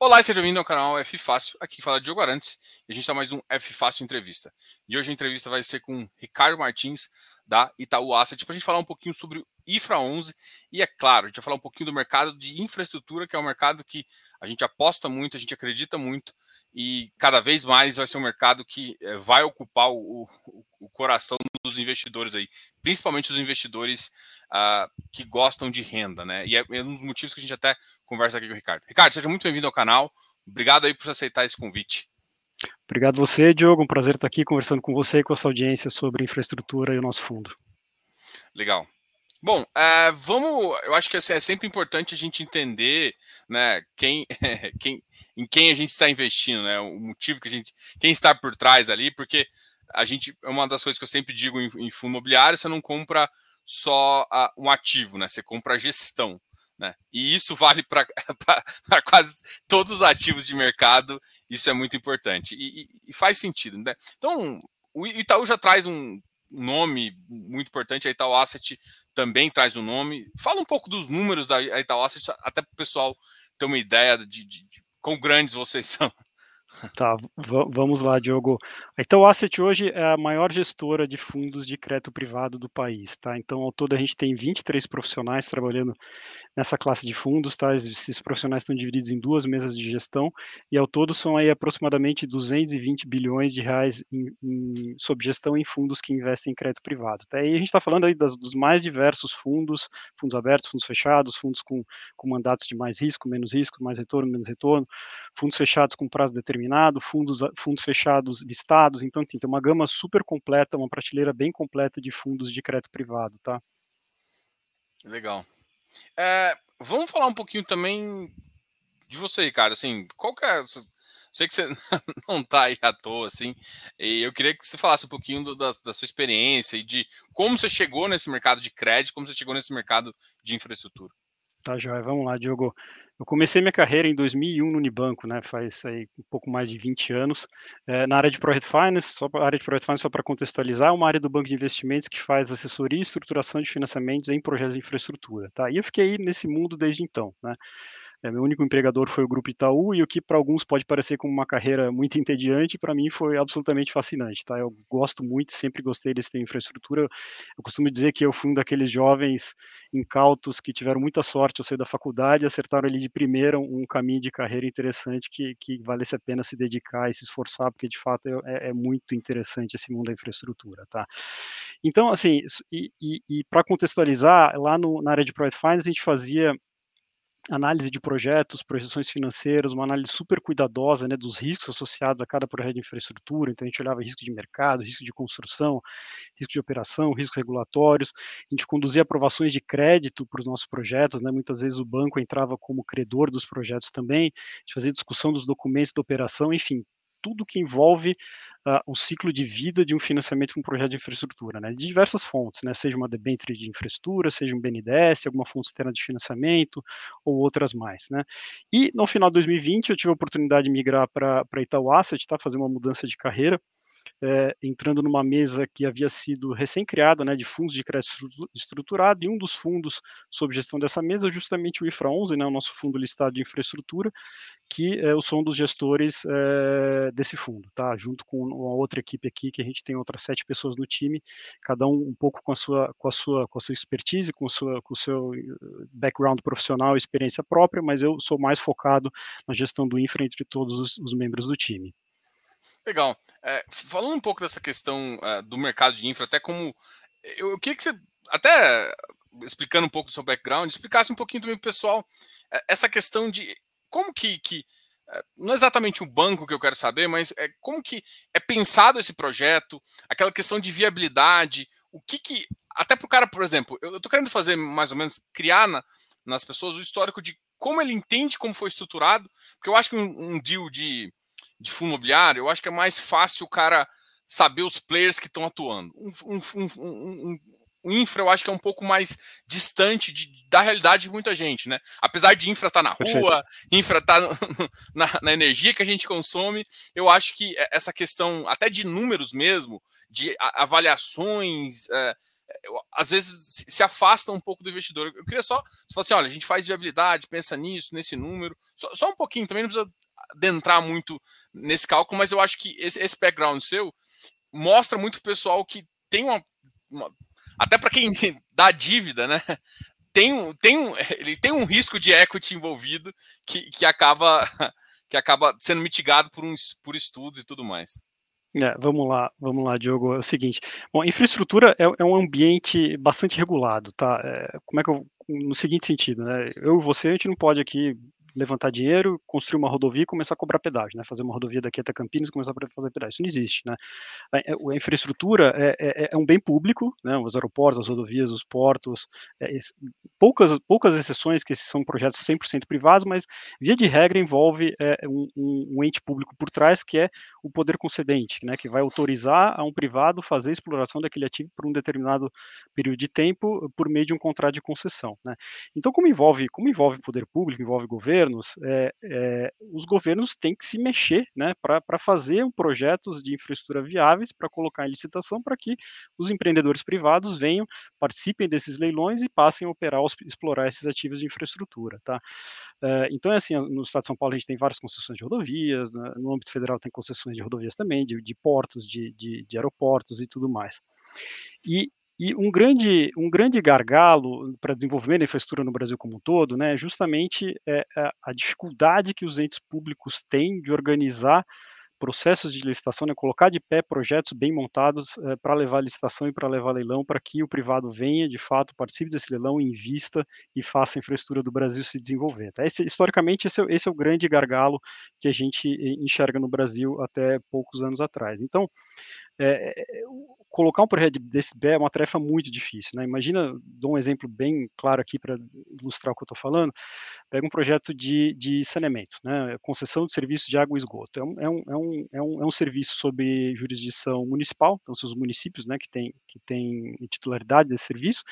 Olá e seja bem-vindo ao canal F Fácil. Aqui fala Diogo Arantes e a gente está mais um F Fácil Entrevista. E hoje a entrevista vai ser com Ricardo Martins, da Itaú Asset, para a gente falar um pouquinho sobre o IFRA 11 e, é claro, a gente vai falar um pouquinho do mercado de infraestrutura, que é um mercado que a gente aposta muito, a gente acredita muito e cada vez mais vai ser um mercado que eh, vai ocupar o, o, o coração dos investidores aí, principalmente os investidores uh, que gostam de renda, né? E é, é, um dos motivos que a gente até conversa aqui com o Ricardo. Ricardo, seja muito bem-vindo ao canal. Obrigado aí por aceitar esse convite. Obrigado você, Diogo. Um prazer estar aqui conversando com você e com a sua audiência sobre infraestrutura e o nosso fundo. Legal. Bom, uh, vamos. Eu acho que assim, é sempre importante a gente entender, né, quem, quem, em quem a gente está investindo, né, o motivo que a gente, quem está por trás ali, porque a gente, é uma das coisas que eu sempre digo em, em fundo imobiliário, você não compra só uh, um ativo, né? Você compra a gestão. Né? E isso vale para quase todos os ativos de mercado, isso é muito importante. E, e, e, faz sentido. Né? Então, o Itaú já traz um nome muito importante, a Itaú Asset também traz um nome. Fala um pouco dos números da Itaú Asset, até para o pessoal ter uma ideia de, de, de quão grandes vocês são. Tá, vamos lá, Diogo. Então, a Asset hoje é a maior gestora de fundos de crédito privado do país, tá? Então, ao todo, a gente tem 23 profissionais trabalhando nessa classe de fundos, tá? Esses profissionais estão divididos em duas mesas de gestão e, ao todo, são aí aproximadamente 220 bilhões de reais em, em, sob gestão em fundos que investem em crédito privado, tá? E a gente está falando aí das, dos mais diversos fundos, fundos abertos, fundos fechados, fundos com, com mandatos de mais risco, menos risco, mais retorno, menos retorno, fundos fechados com prazo determinado determinado, fundos, fundos fechados listados, então assim, tem uma gama super completa, uma prateleira bem completa de fundos de crédito privado, tá? Legal. É, vamos falar um pouquinho também de você, cara, assim, qual que é... Sei que você não está aí à toa, assim, e eu queria que você falasse um pouquinho do, da, da sua experiência e de como você chegou nesse mercado de crédito, como você chegou nesse mercado de infraestrutura. Tá, Joia, vamos lá, Diogo. Eu comecei minha carreira em 2001 no Unibanco, né? Faz aí um pouco mais de 20 anos, é, na área de Project Finance. Só a área de Project Finance, só para contextualizar, é uma área do banco de investimentos que faz assessoria e estruturação de financiamentos em projetos de infraestrutura, tá? E eu fiquei nesse mundo desde então, né? É, meu único empregador foi o Grupo Itaú e o que para alguns pode parecer como uma carreira muito entediante, para mim foi absolutamente fascinante. Tá? Eu gosto muito, sempre gostei desse infraestrutura. Eu costumo dizer que eu fui um daqueles jovens incautos que tiveram muita sorte ao sair da faculdade acertaram ali de primeira um caminho de carreira interessante que, que valesse a pena se dedicar e se esforçar, porque de fato é, é muito interessante esse mundo da infraestrutura. Tá? Então, assim, e, e, e para contextualizar, lá no, na área de Project Finance a gente fazia análise de projetos, projeções financeiras, uma análise super cuidadosa né, dos riscos associados a cada projeto de infraestrutura. Então, a gente olhava risco de mercado, risco de construção, risco de operação, riscos regulatórios. A gente conduzia aprovações de crédito para os nossos projetos. Né, muitas vezes o banco entrava como credor dos projetos também. A gente fazia discussão dos documentos da operação, enfim, tudo que envolve uh, o ciclo de vida de um financiamento de um projeto de infraestrutura, né, de diversas fontes, né, seja uma debênture de infraestrutura, seja um BNDES, alguma fonte externa de financiamento ou outras mais, né. E no final de 2020 eu tive a oportunidade de migrar para Itaú Asset, tá, fazer uma mudança de carreira, é, entrando numa mesa que havia sido recém-criada, né, de fundos de crédito estruturado, e um dos fundos sob gestão dessa mesa é justamente o IFRA 11, né, o nosso fundo listado de infraestrutura, que é, sou um dos gestores é, desse fundo, tá, junto com uma outra equipe aqui, que a gente tem outras sete pessoas no time, cada um um pouco com a sua, com a sua, com a sua expertise, com, sua, com o seu background profissional experiência própria, mas eu sou mais focado na gestão do infra entre todos os, os membros do time. Legal. É, falando um pouco dessa questão uh, do mercado de infra, até como. Eu, eu, queria que você, até explicando um pouco do seu background, explicasse um pouquinho também para o pessoal uh, essa questão de como que. que uh, não é exatamente o banco que eu quero saber, mas é como que é pensado esse projeto, aquela questão de viabilidade, o que que. Até para o cara, por exemplo, eu estou querendo fazer mais ou menos, criar na, nas pessoas o histórico de como ele entende como foi estruturado, porque eu acho que um, um deal de de fundo imobiliário, eu acho que é mais fácil o cara saber os players que estão atuando. Um, um, um, um, infra eu acho que é um pouco mais distante de, da realidade de muita gente, né? Apesar de infra estar tá na rua, infra estar tá na, na, energia que a gente consome, eu acho que essa questão, até de números mesmo, de avaliações, é, às vezes se afasta um pouco do investidor. Eu queria só, se fosse assim, olha, a gente faz viabilidade, pensa nisso, nesse número, só, só, um pouquinho, também não precisa adentrar muito nesse cálculo, mas eu acho que esse, esse background seu mostra muito pessoal que tem uma, uma até para quem dá dívida, né? Tem um, tem um, ele tem um risco de equity envolvido que, que acaba que acaba sendo mitigado por, uns, por estudos e tudo mais. É, vamos lá, vamos lá, Diogo. É o seguinte, bom, infraestrutura é, é um ambiente bastante regulado, tá? É, como é que eu, no seguinte sentido, né? Eu e você, a gente não pode aqui levantar dinheiro, construir uma rodovia e começar a cobrar pedágio, né? Fazer uma rodovia daqui até Campinas e começar a fazer pedágio. Isso não existe, né? A, a infraestrutura é, é, é, um bem público, né? Os aeroportos, as rodovias, os portos, é, poucas, poucas exceções que são projetos 100% privados, mas via de regra envolve é, um, um, ente público por trás que é o poder concedente, né? Que vai autorizar a um privado fazer exploração daquele ativo por um determinado período de tempo por meio de um contrato de concessão, né? Então, como envolve, como envolve poder público, envolve governo governos, é, é, os governos têm que se mexer né, para fazer projetos de infraestrutura viáveis para colocar em licitação para que os empreendedores privados venham, participem desses leilões e passem a operar, explorar esses ativos de infraestrutura. Tá? É, então, é assim, no estado de São Paulo a gente tem várias concessões de rodovias, né, no âmbito federal tem concessões de rodovias também, de, de portos, de, de, de aeroportos e tudo mais. E e um grande, um grande gargalo para desenvolvimento da infraestrutura no Brasil como um todo, né, é justamente é, a dificuldade que os entes públicos têm de organizar processos de licitação, né, colocar de pé projetos bem montados é, para levar licitação e para levar leilão, para que o privado venha, de fato, participe desse leilão, invista e faça a infraestrutura do Brasil se desenvolver. Tá? Esse, historicamente, esse é, esse é, o grande gargalo que a gente enxerga no Brasil até poucos anos atrás. Então, é, colocar um projeto desse é uma tarefa muito difícil. Né? Imagina, dou um exemplo bem claro aqui para ilustrar o que eu estou falando. Pega um projeto de, de saneamento, né? concessão de serviço de água e esgoto. É um, é um, é um, é um, é um serviço sob jurisdição municipal, então são os municípios né, que têm que tem titularidade desse serviço,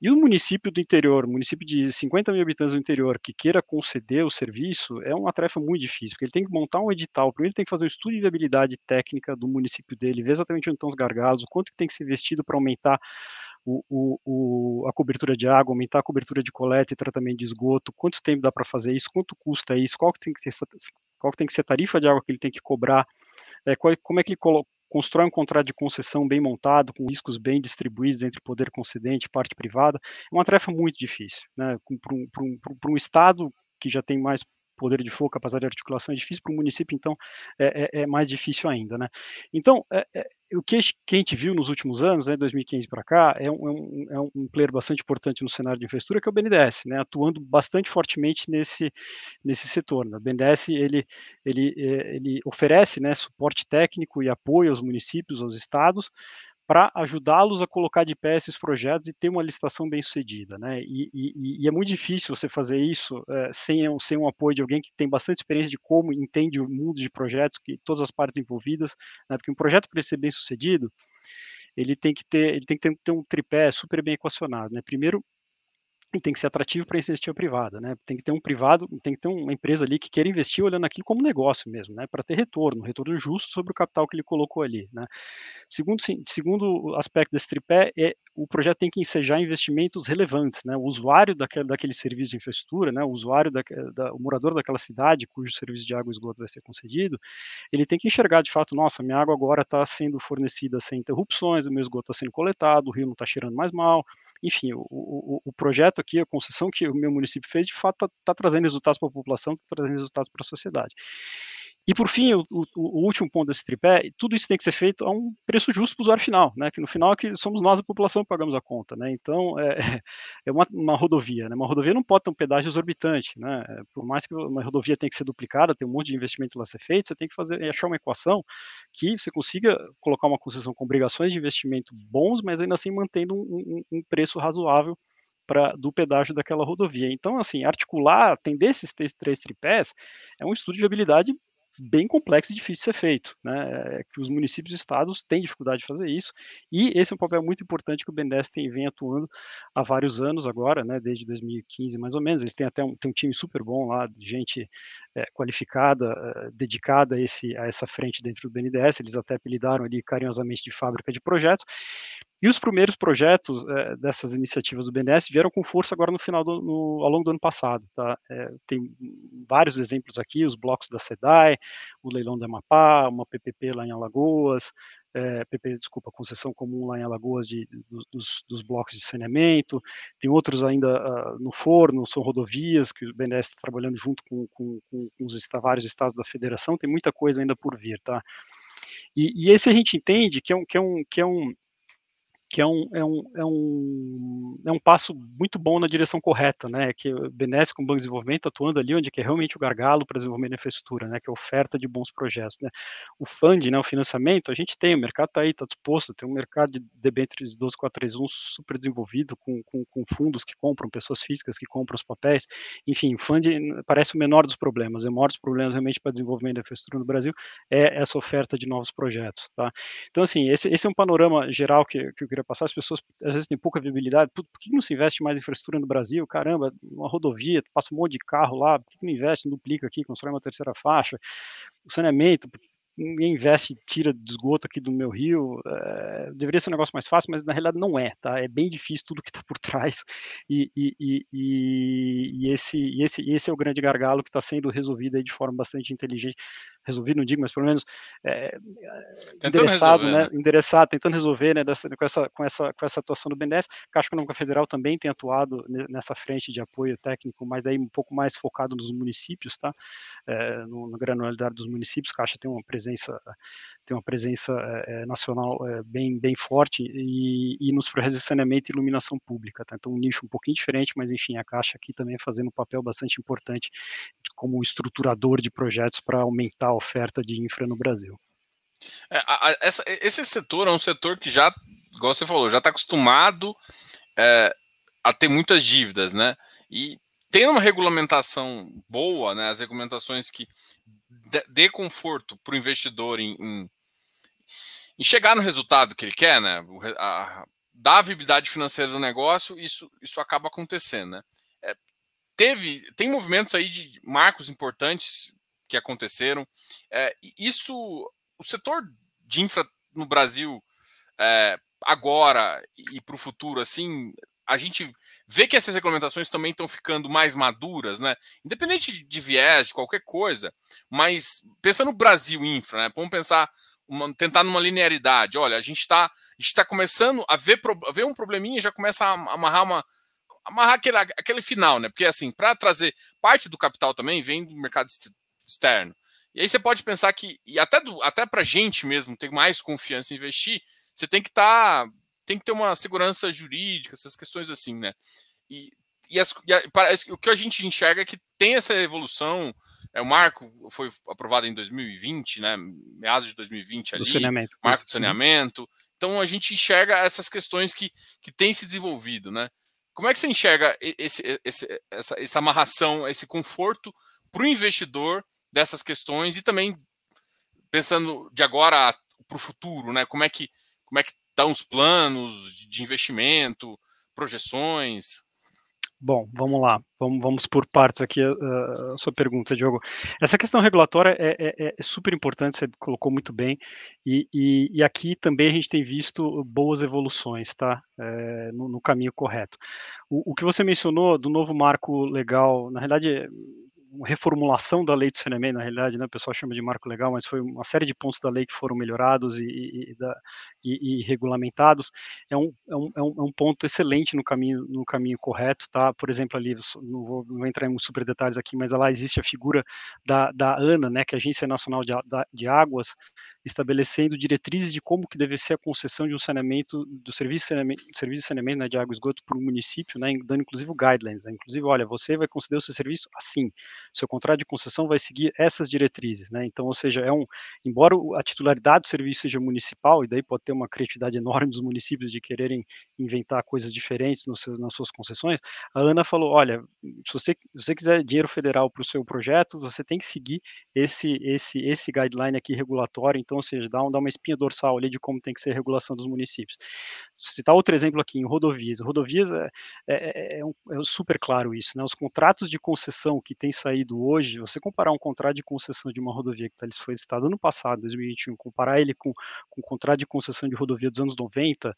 e o município do interior, município de 50 mil habitantes do interior, que queira conceder o serviço, é uma tarefa muito difícil, porque ele tem que montar um edital, primeiro ele tem que fazer um estudo de viabilidade técnica do município dele, ver exatamente onde estão os gargalos, o quanto que tem que ser investido para aumentar o, o, o, a cobertura de água, aumentar a cobertura de coleta e tratamento de esgoto, quanto tempo dá para fazer isso, quanto custa isso, qual que tem que ser, qual que tem que ser a tarifa de água que ele tem que cobrar, é, qual, como é que ele constrói um contrato de concessão bem montado, com riscos bem distribuídos entre poder concedente e parte privada, é uma tarefa muito difícil, né, para um, um, um Estado que já tem mais poder de fogo, capacidade de articulação é difícil para o município, então é, é, é, mais difícil ainda, né? Então, é, é o que, a gente viu nos últimos anos, né, 2015 para cá, é um, um, é um, player bastante importante no cenário de infraestrutura, que é o BNDES, né, atuando bastante fortemente nesse, nesse setor. Né? O BNDES ele, ele, é, ele oferece né, suporte técnico e apoio aos municípios, aos estados, para ajudá-los a colocar de pé esses projetos e ter uma licitação bem sucedida. Né? E, e, e é muito difícil você fazer isso é, sem, sem um apoio de alguém que tem bastante experiência de como entende o mundo de projetos, que todas as partes envolvidas, né? porque um projeto para ser bem sucedido, ele tem que ter, ele tem que ter, um tripé super bem equacionado. Né? Primeiro, tem que ser atrativo para a iniciativa privada, né? Tem que ter um privado, tem que ter uma empresa ali que queira investir olhando aquilo como negócio mesmo, né? Para ter retorno, retorno justo sobre o capital que ele colocou ali, né? Segundo, segundo aspecto desse tripé é o projeto tem que ensejar investimentos relevantes, né? O usuário daquele, daquele serviço de infraestrutura, né? O usuário da, da, o morador daquela cidade cujo serviço de água e esgoto vai ser concedido, ele tem que enxergar de fato, nossa, minha água agora está sendo fornecida sem interrupções, o meu esgoto está sendo coletado, o rio não está cheirando mais mal, enfim, o, o, o projeto aqui, a concessão que o meu município fez, de fato está tá trazendo resultados para a população, está trazendo resultados para a sociedade. E por fim, o, o, o, último ponto desse tripé, tudo isso tem que ser feito a um preço justo para o usuário final, né? Que no final é que somos nós a população que pagamos a conta, né? Então é, é uma, uma, rodovia, né? Uma rodovia não pode ter um pedágio exorbitante, né? Por mais que uma rodovia tenha que ser duplicada, tem um monte de investimento lá a ser feito, você tem que fazer achar uma equação que você consiga colocar uma concessão com obrigações de investimento bons, mas ainda assim mantendo um, um, um preço razoável Pra, do pedágio daquela rodovia. Então, assim, articular, atender esses três, tripés é um estudo de habilidade bem complexo e difícil de ser feito, né? É que os municípios e estados têm dificuldade de fazer isso, e esse é um papel muito importante que o BNDES tem, vem atuando há vários anos agora, né? Desde 2015 mais ou menos. Eles têm até um, tem um time super bom lá, de gente é, qualificada, é, dedicada a, esse, a essa frente dentro do BNDES, eles até apelidaram ali carinhosamente de fábrica de projetos, e os primeiros projetos é, dessas iniciativas do BNDES vieram com força agora no final do, no, ao longo do ano passado. Tá? É, tem vários exemplos aqui, os blocos da SEDAI, o leilão da Amapá, uma PPP lá em Alagoas, é, PP, desculpa, concessão comum lá em Alagoas de, dos, dos, blocos de saneamento, tem outros ainda uh, no forno, são rodovias, que o BNDES está trabalhando junto com, com, com, os vários estados da federação, tem muita coisa ainda por vir, tá? E, e esse a gente entende que é um, que é um, que é um que é um, é, um, é, um, é um passo muito bom na direção correta, né, que BNDES com o Banco de Desenvolvimento atuando ali onde é, realmente o gargalo para desenvolvimento de infraestrutura, né, que é a oferta de bons projetos, né. O fund, né, o financiamento, a gente tem, o mercado está aí, está disposto, tem um mercado de debêntures 12431 super desenvolvido, com, com, com, fundos que compram, pessoas físicas que compram os papéis, enfim, o fund parece o menor dos problemas, é o maior dos problemas realmente para desenvolvimento da infraestrutura no Brasil, é essa oferta de novos projetos, tá. Então, assim, esse, esse é um panorama geral que, que eu queria passar, as pessoas às vezes têm pouca viabilidade, por, que não se investe mais em infraestrutura no Brasil? Caramba, uma rodovia, passa um monte de carro lá, por que não investe, duplica aqui, constrói uma terceira faixa? O saneamento, ninguém investe, tira de esgoto aqui do meu rio, é, deveria ser um negócio mais fácil, mas na realidade não é, tá? É bem difícil tudo que está por trás e, e, e, e, esse, esse, esse é o grande gargalo que está sendo resolvido aí de forma bastante inteligente, resolvido não digo, mas pelo menos é, endereçado, resolver, né? né? endereçado, tentando resolver, né, dessa, com, essa, com, essa, com essa atuação do BNDES, Caixa Econômica Federal também tem atuado nessa frente de apoio técnico, mas aí um pouco mais focado nos municípios, tá? É, no, na granularidade dos municípios, Caixa tem uma presença tem uma presença é, nacional é, bem, bem forte e, e nos projetos de saneamento e iluminação pública. Tá? Então, um nicho um pouquinho diferente, mas enfim, a Caixa aqui também fazendo um papel bastante importante como estruturador de projetos para aumentar a oferta de infra no Brasil. É, a, essa, esse setor é um setor que já, igual você falou, já está acostumado é, a ter muitas dívidas, né? E tem uma regulamentação boa, né? As regulamentações que dê conforto para o investidor em, em, em, chegar no resultado que ele quer, né? A, a viabilidade financeira do negócio, isso, isso acaba acontecendo, né? É, teve, tem movimentos aí de marcos importantes que aconteceram. É, isso, o setor de infra no Brasil é, agora e para o futuro, assim, a gente vê que essas regulamentações também estão ficando mais maduras, né? Independente de viés, de qualquer coisa, mas pensando no Brasil infra, né? Vamos pensar, uma, tentar numa linearidade. Olha, a gente está está começando a ver, a ver um probleminha e já começa a amarrar uma amarrar aquele, aquele final, né? Porque assim, para trazer parte do capital também vem do mercado externo. E aí você pode pensar que, e até, do, até para gente mesmo ter mais confiança em investir, você tem que estar tá tem que ter uma segurança jurídica, essas questões assim, né? E, e, as, e a, o que a gente enxerga é que tem essa evolução. É, o marco foi aprovado em 2020, né? Meados de 2020 ali. saneamento. Marco de saneamento. Então a gente enxerga essas questões que, que têm se desenvolvido, né? Como é que você enxerga esse, esse, essa, essa amarração, esse conforto para o investidor dessas questões e também pensando de agora para o futuro, né? Como é que como é que dar uns planos de investimento, projeções? Bom, vamos lá, vamos, vamos por partes aqui a, a, sua pergunta, Diogo. Essa questão regulatória é, é, é, super importante, você colocou muito bem, e, e, e, aqui também a gente tem visto boas evoluções, tá? É, no, no, caminho correto. O, o, que você mencionou do novo marco legal, na realidade, uma reformulação da lei do saneamento, na realidade, né, o pessoal chama de marco legal, mas foi uma série de pontos da lei que foram melhorados e, e, e, e regulamentados, é um, é, um, é, um, é um ponto excelente no caminho, no caminho correto, tá? Por exemplo, ali, não vou, não vou entrar em super detalhes aqui, mas lá existe a figura da, da ANA, né, que é a Agência Nacional de, de Águas, estabelecendo diretrizes de como que deve ser a concessão de um saneamento, do serviço de saneamento, serviço de, saneamento né, de água e esgoto para o município, né, dando inclusive guidelines, né, inclusive, olha, você vai conceder o seu serviço assim, seu contrato de concessão vai seguir essas diretrizes, né, então, ou seja, é um, embora a titularidade do serviço seja municipal, e daí pode ter uma criatividade enorme dos municípios de quererem inventar coisas diferentes nos seus, nas suas concessões, a Ana falou, olha, se você, se você quiser dinheiro federal para o seu projeto, você tem que seguir esse, esse, esse guideline aqui regulatório, então Então, ou seja, dá, um, dá uma espinha dorsal ali de como tem que ser a regulação dos municípios. Citar outro exemplo aqui, em rodovias. Rodovias é, é, é, um, é super claro isso, né? Os contratos de concessão que têm saído hoje, você comparar um contrato de concessão de uma rodovia que tá, foi listado ano passado, 2021, comparar ele com, com o contrato de concessão de rodovia dos anos 90,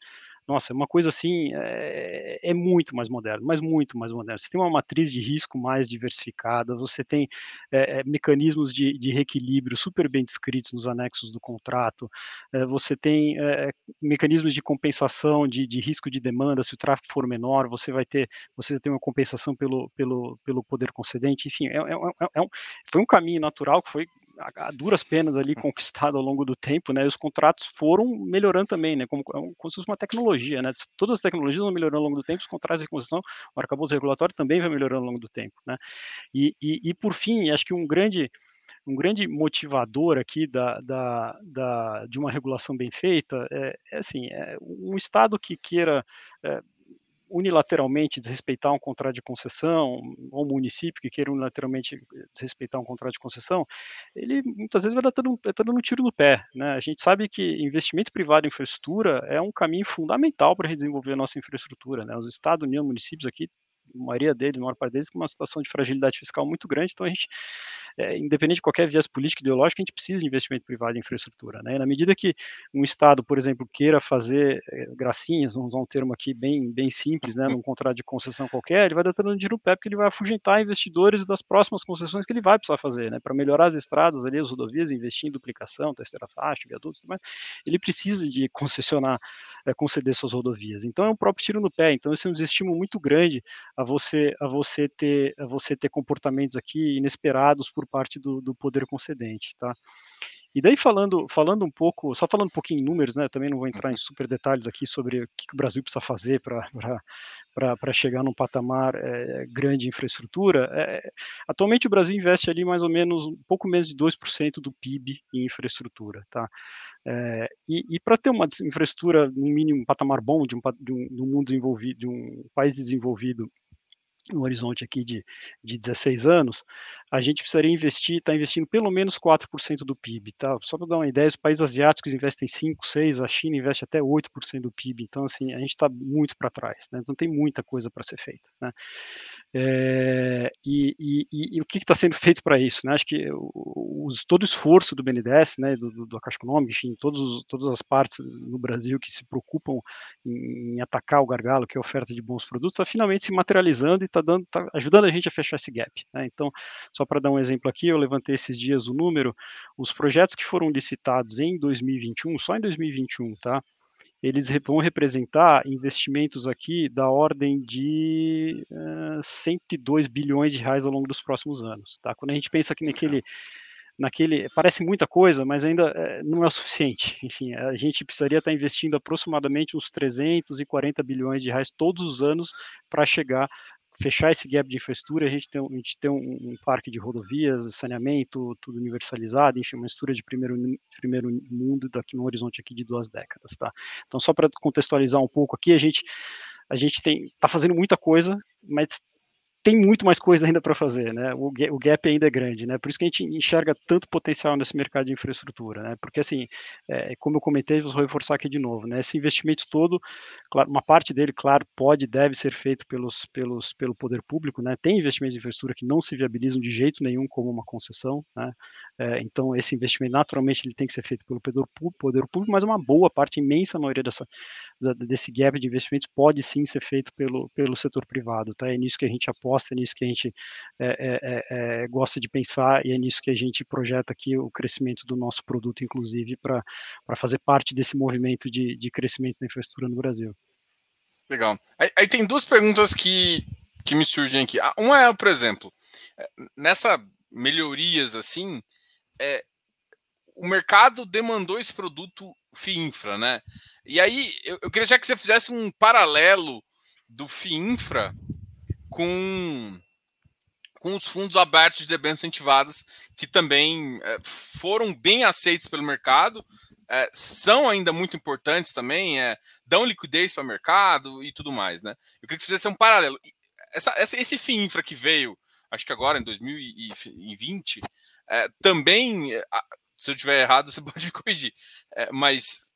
nossa, é uma coisa assim, é, é, muito mais moderno, mas muito mais moderno. Você tem uma matriz de risco mais diversificada, você tem é, mecanismos de, de, reequilíbrio super bem descritos nos anexos do contrato, é, você tem mecanismos de compensação de, de, risco de demanda, se o tráfego for menor, você vai ter, você tem uma compensação pelo, pelo, pelo poder concedente, enfim, é, é, um, foi um caminho natural que foi a, a, duras penas ali conquistado ao longo do tempo, né, e os contratos foram melhorando também, né, como, como se fosse uma tecnologia tecnologia, né? Todas as tecnologias vão melhorando ao longo do tempo, os contratos de concessão, o arcabouço regulatório também vai melhorando ao longo do tempo, né? E, e, e por fim, acho que um grande um grande motivador aqui da, da, da, de uma regulação bem feita é, é assim, é um Estado que queira é, unilateralmente desrespeitar um contrato de concessão, ou um município que queira unilateralmente desrespeitar um contrato de concessão, ele muitas vezes vai estar dando, tá dando um tiro no pé. Né? A gente sabe que investimento privado em infraestrutura é um caminho fundamental para desenvolver a nossa infraestrutura. Né? Os estados, União, municípios aqui a maioria deles, a maior parte deles, com uma situação de fragilidade fiscal muito grande, então a gente, é, independente de qualquer viés político ideológico, a gente precisa de investimento privado em infraestrutura, né? E na medida que um Estado, por exemplo, queira fazer é, gracinhas, vamos usar um termo aqui bem, bem simples, né, num contrato de concessão qualquer, ele vai dando dinheiro no pé, porque ele vai afugentar investidores das próximas concessões que ele vai precisar fazer, né? Para melhorar as estradas ali, as rodovias, investir em duplicação, terceira faixa, viadutos, mas ele precisa de concessionar, é, conceder suas rodovias. Então é um próprio tiro no pé. Então esse é um desestímulo muito grande a você a você ter a você ter comportamentos aqui inesperados por parte do, do poder concedente, tá? E daí falando falando um pouco, só falando um pouquinho em números, né? Também não vou entrar em super detalhes aqui sobre o que o Brasil precisa fazer para chegar num patamar é, grande de infraestrutura. É, atualmente o Brasil investe ali mais ou menos um pouco menos de 2% do PIB em infraestrutura, tá? É, e, e para ter uma infraestrutura, no mínimo, um patamar bom de um, de um, de um mundo desenvolvido, de um país desenvolvido no horizonte aqui de, de 16 anos, a gente precisaria investir, está investindo pelo menos 4% do PIB, tá? Só para dar uma ideia, os países asiáticos investem 5, 6, a China investe até 8% do PIB, então assim, a gente está muito para trás, né? Então tem muita coisa para ser feita, né? É, e, e, e, o que está sendo feito para isso? Né? Acho que os, todo o esforço do BNDES, né, do, do, do Caixa Econômica, enfim, todos, todas as partes no Brasil que se preocupam em, em atacar o gargalo, que é a oferta de bons produtos, está finalmente se materializando e está tá ajudando a gente a fechar esse gap. Né? Então, só para dar um exemplo aqui, eu levantei esses dias o número, os projetos que foram licitados em 2021, só em 2021, tá? Eles vão representar investimentos aqui da ordem de uh, eh, 102 bilhões de reais ao longo dos próximos anos. Tá? Quando a gente pensa que naquele, naquele parece muita coisa, mas ainda uh, não é o suficiente. Enfim, a gente precisaria estar investindo aproximadamente uns 340 bilhões de reais todos os anos para chegar fechar esse gap de infraestrutura, a gente tem, a gente tem um, um, parque de rodovias, saneamento, tudo universalizado, enfim, uma estrutura de primeiro, primeiro mundo daqui no horizonte aqui de duas décadas, tá? Então, só para contextualizar um pouco aqui, a gente a gente tem está fazendo muita coisa, mas tem muito mais coisa ainda para fazer, né? O, o, gap ainda é grande, né? Por isso que a gente enxerga tanto potencial nesse mercado de infraestrutura, né? Porque assim, é, como eu comentei, vou reforçar aqui de novo, né? Esse investimento todo, claro, uma parte dele, claro, pode deve ser feito pelos, pelos, pelo poder público, né? Tem investimentos de infraestrutura que não se viabilizam de jeito nenhum como uma concessão, né? É, então esse investimento naturalmente ele tem que ser feito pelo poder, público, mas uma boa parte, imensa maioria dessa desse gap de investimentos pode sim ser feito pelo, pelo setor privado, tá? É nisso que a gente aposta, é nisso que a gente é, é, é, é gosta de pensar e é nisso que a gente projeta aqui o crescimento do nosso produto, inclusive, para fazer parte desse movimento de, de crescimento da infraestrutura no Brasil. Legal. Aí, aí tem duas perguntas que, que me surgem aqui. Uma é, por exemplo, é, nessa melhorias assim, é, o mercado demandou esse produto FIINFRA, né? E aí, eu, eu, queria já que você fizesse um paralelo do FIINFRA com, com os fundos abertos de debêntures incentivadas, que também é, foram bem aceitos pelo mercado, é, são ainda muito importantes também, é, dão liquidez para o mercado e tudo mais, né? Eu queria que você fizesse um paralelo. Essa, essa, esse FIINFRA que veio, acho que agora em 2020, é, também Se eu estiver errado, você pode me corrigir. É, mas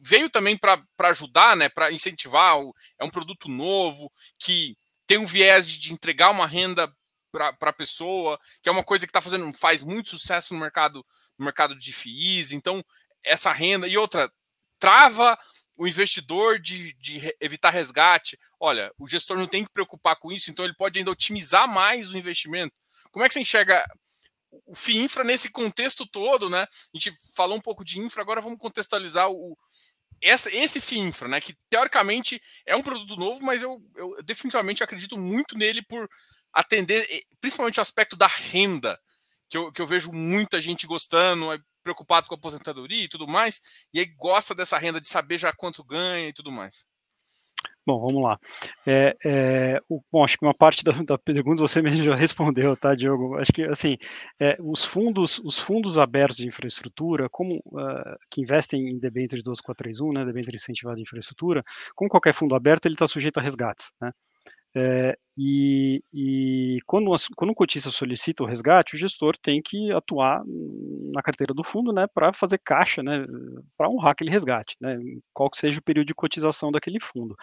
veio também para ajudar, né, para incentivar. É um produto novo que tem um viés de entregar uma renda para a pessoa, que é uma coisa que está fazendo, faz muito sucesso no mercado, no mercado de FIIs. Então, essa renda e outra trava o investidor de, de, evitar resgate. Olha, o gestor não tem que preocupar com isso, então ele pode ainda otimizar mais o investimento. Como é que você enxerga o FII infra nesse contexto todo, né? A gente falou um pouco de infra, agora vamos contextualizar o, essa, esse FII infra, né? Que teoricamente é um produto novo, mas eu, eu definitivamente acredito muito nele por atender eh, principalmente o aspecto da renda, que eu, que eu vejo muita gente gostando, é preocupado com a aposentadoria e tudo mais, e aí gosta dessa renda de saber já quanto ganha e tudo mais. Bom, vamos lá. É, é, o, bom, acho que uma parte da, da, pergunta você mesmo já respondeu, tá, Diogo? Acho que assim, é, os fundos, os fundos abertos de infraestrutura, como uh, que investem em debêntures 12431, né, debênture incentivado de infraestrutura, como qualquer fundo aberto, ele está sujeito a resgates, né? É, e, e quando, quando um cotista solicita o resgate, o gestor tem que atuar na carteira do fundo, né, para fazer caixa, né, para honrar aquele resgate, né, qual que seja o período de cotização daquele fundo.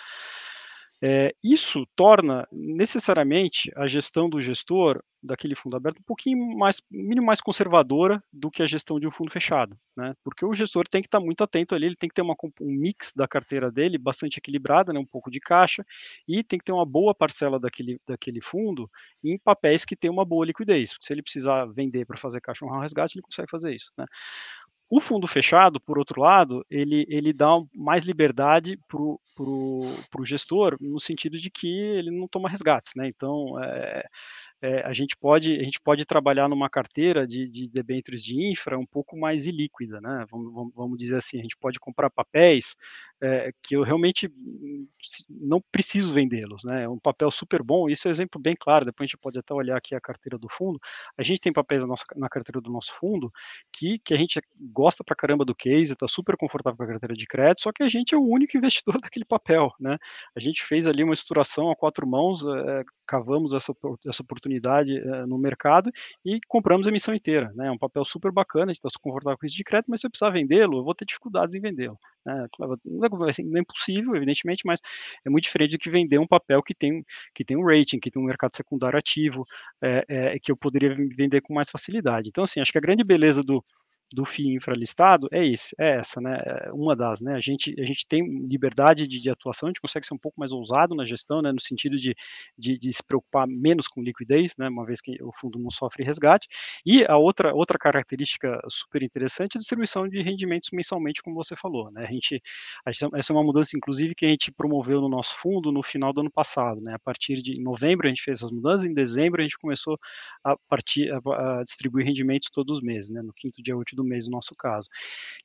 É, isso torna necessariamente a gestão do gestor daquele fundo aberto um pouquinho mais, mínimo mais conservadora do que a gestão de um fundo fechado, né? Porque o gestor tem que estar muito atento ali, ele tem que ter uma, um mix da carteira dele bastante equilibrada, né? Um pouco de caixa e tem que ter uma boa parcela daquele, daquele fundo em papéis que tem uma boa liquidez. Se ele precisar vender para fazer caixa um resgate, ele consegue fazer isso, né? O fundo fechado, por outro lado, ele, ele dá mais liberdade para o gestor, no sentido de que ele não toma resgates. Né? Então, é, é, a, gente pode, a gente pode trabalhar numa carteira de, de debêntures de infra um pouco mais ilíquida, né? Vamos, vamos, dizer assim, a gente pode comprar papéis é, que eu realmente não preciso vendê-los, né? É um papel super bom, isso é um exemplo bem claro, depois a gente pode até olhar aqui a carteira do fundo. A gente tem papéis na, nossa, na carteira do nosso fundo que, que a gente gosta pra caramba do case, está super confortável com a carteira de crédito, só que a gente é o único investidor daquele papel, né? A gente fez ali uma estruturação a quatro mãos, é, cavamos essa, essa oportunidade uh, no mercado e compramos a emissão inteira. Né? É um papel super bacana, a gente está confortável com isso de crédito, mas se eu precisar vendê-lo, eu vou ter dificuldades em vendê-lo. Né? Não, é, não é impossível, evidentemente, mas é muito diferente do que vender um papel que tem, que tem um rating, que tem um mercado secundário ativo, é, é, que eu poderia vender com mais facilidade. Então, assim, acho que a grande beleza do, do FII infralistado é esse, é essa, né? É uma das, né? A gente, a gente tem liberdade de, de, atuação, a gente consegue ser um pouco mais ousado na gestão, né? No sentido de, de, de, se preocupar menos com liquidez, né? Uma vez que o fundo não sofre resgate. E a outra, outra característica super interessante é a distribuição de rendimentos mensalmente, como você falou, né? A gente, essa é uma mudança, inclusive, que a gente promoveu no nosso fundo no final do ano passado, né? A partir de novembro a gente fez essas mudanças, em dezembro a gente começou a, partir, a, a distribuir rendimentos todos os meses, né? No quinto dia útil do do mês, no nosso caso.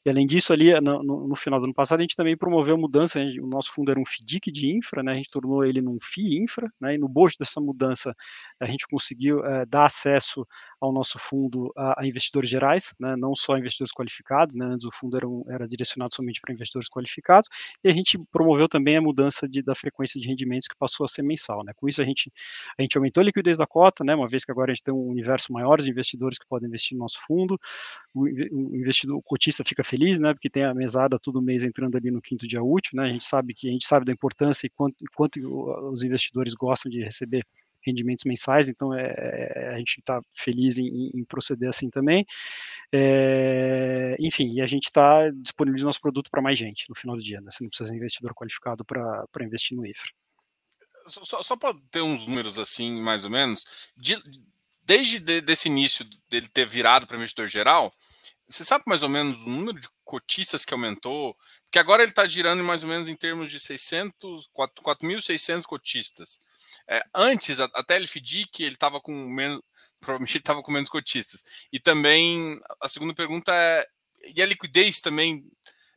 E além disso, ali no, no, final do ano passado, a gente também promoveu mudança, o nosso fundo era um FDIC de infra, né, a gente tornou ele num FII infra, né, e no bojo dessa mudança a gente conseguiu é, dar acesso ao nosso fundo a, a investidores gerais, né, não só investidores qualificados, né, antes o fundo era, um, era direcionado somente para investidores qualificados, e a gente promoveu também a mudança de, da frequência de rendimentos que passou a ser mensal. Né. Com isso a gente, a gente aumentou a liquidez da cota, né, uma vez que agora a gente tem um universo maior de investidores que podem investir no nosso fundo, o, investidor, o cotista fica feliz, né, porque tem a mesada todo mês entrando ali no quinto dia útil, né, a gente sabe que a gente sabe da importância e quanto, quanto os investidores gostam de receber rendimentos mensais, então é, é a gente está feliz em, em, proceder assim também. É, enfim, e a gente está disponibilizando nosso produto para mais gente no final do dia, né? Você não precisa ser investidor qualificado para investir no IFRA. Só, só para ter uns números assim, mais ou menos, de, desde de, desse início dele ter virado para investidor geral, você sabe mais ou menos o número de cotistas que aumentou? Porque agora ele está girando mais ou menos em termos de 600, 4.600 cotistas. É, antes, até ele FDIC, ele estava com menos, provavelmente estava com menos cotistas. E também, a segunda pergunta é, e a liquidez também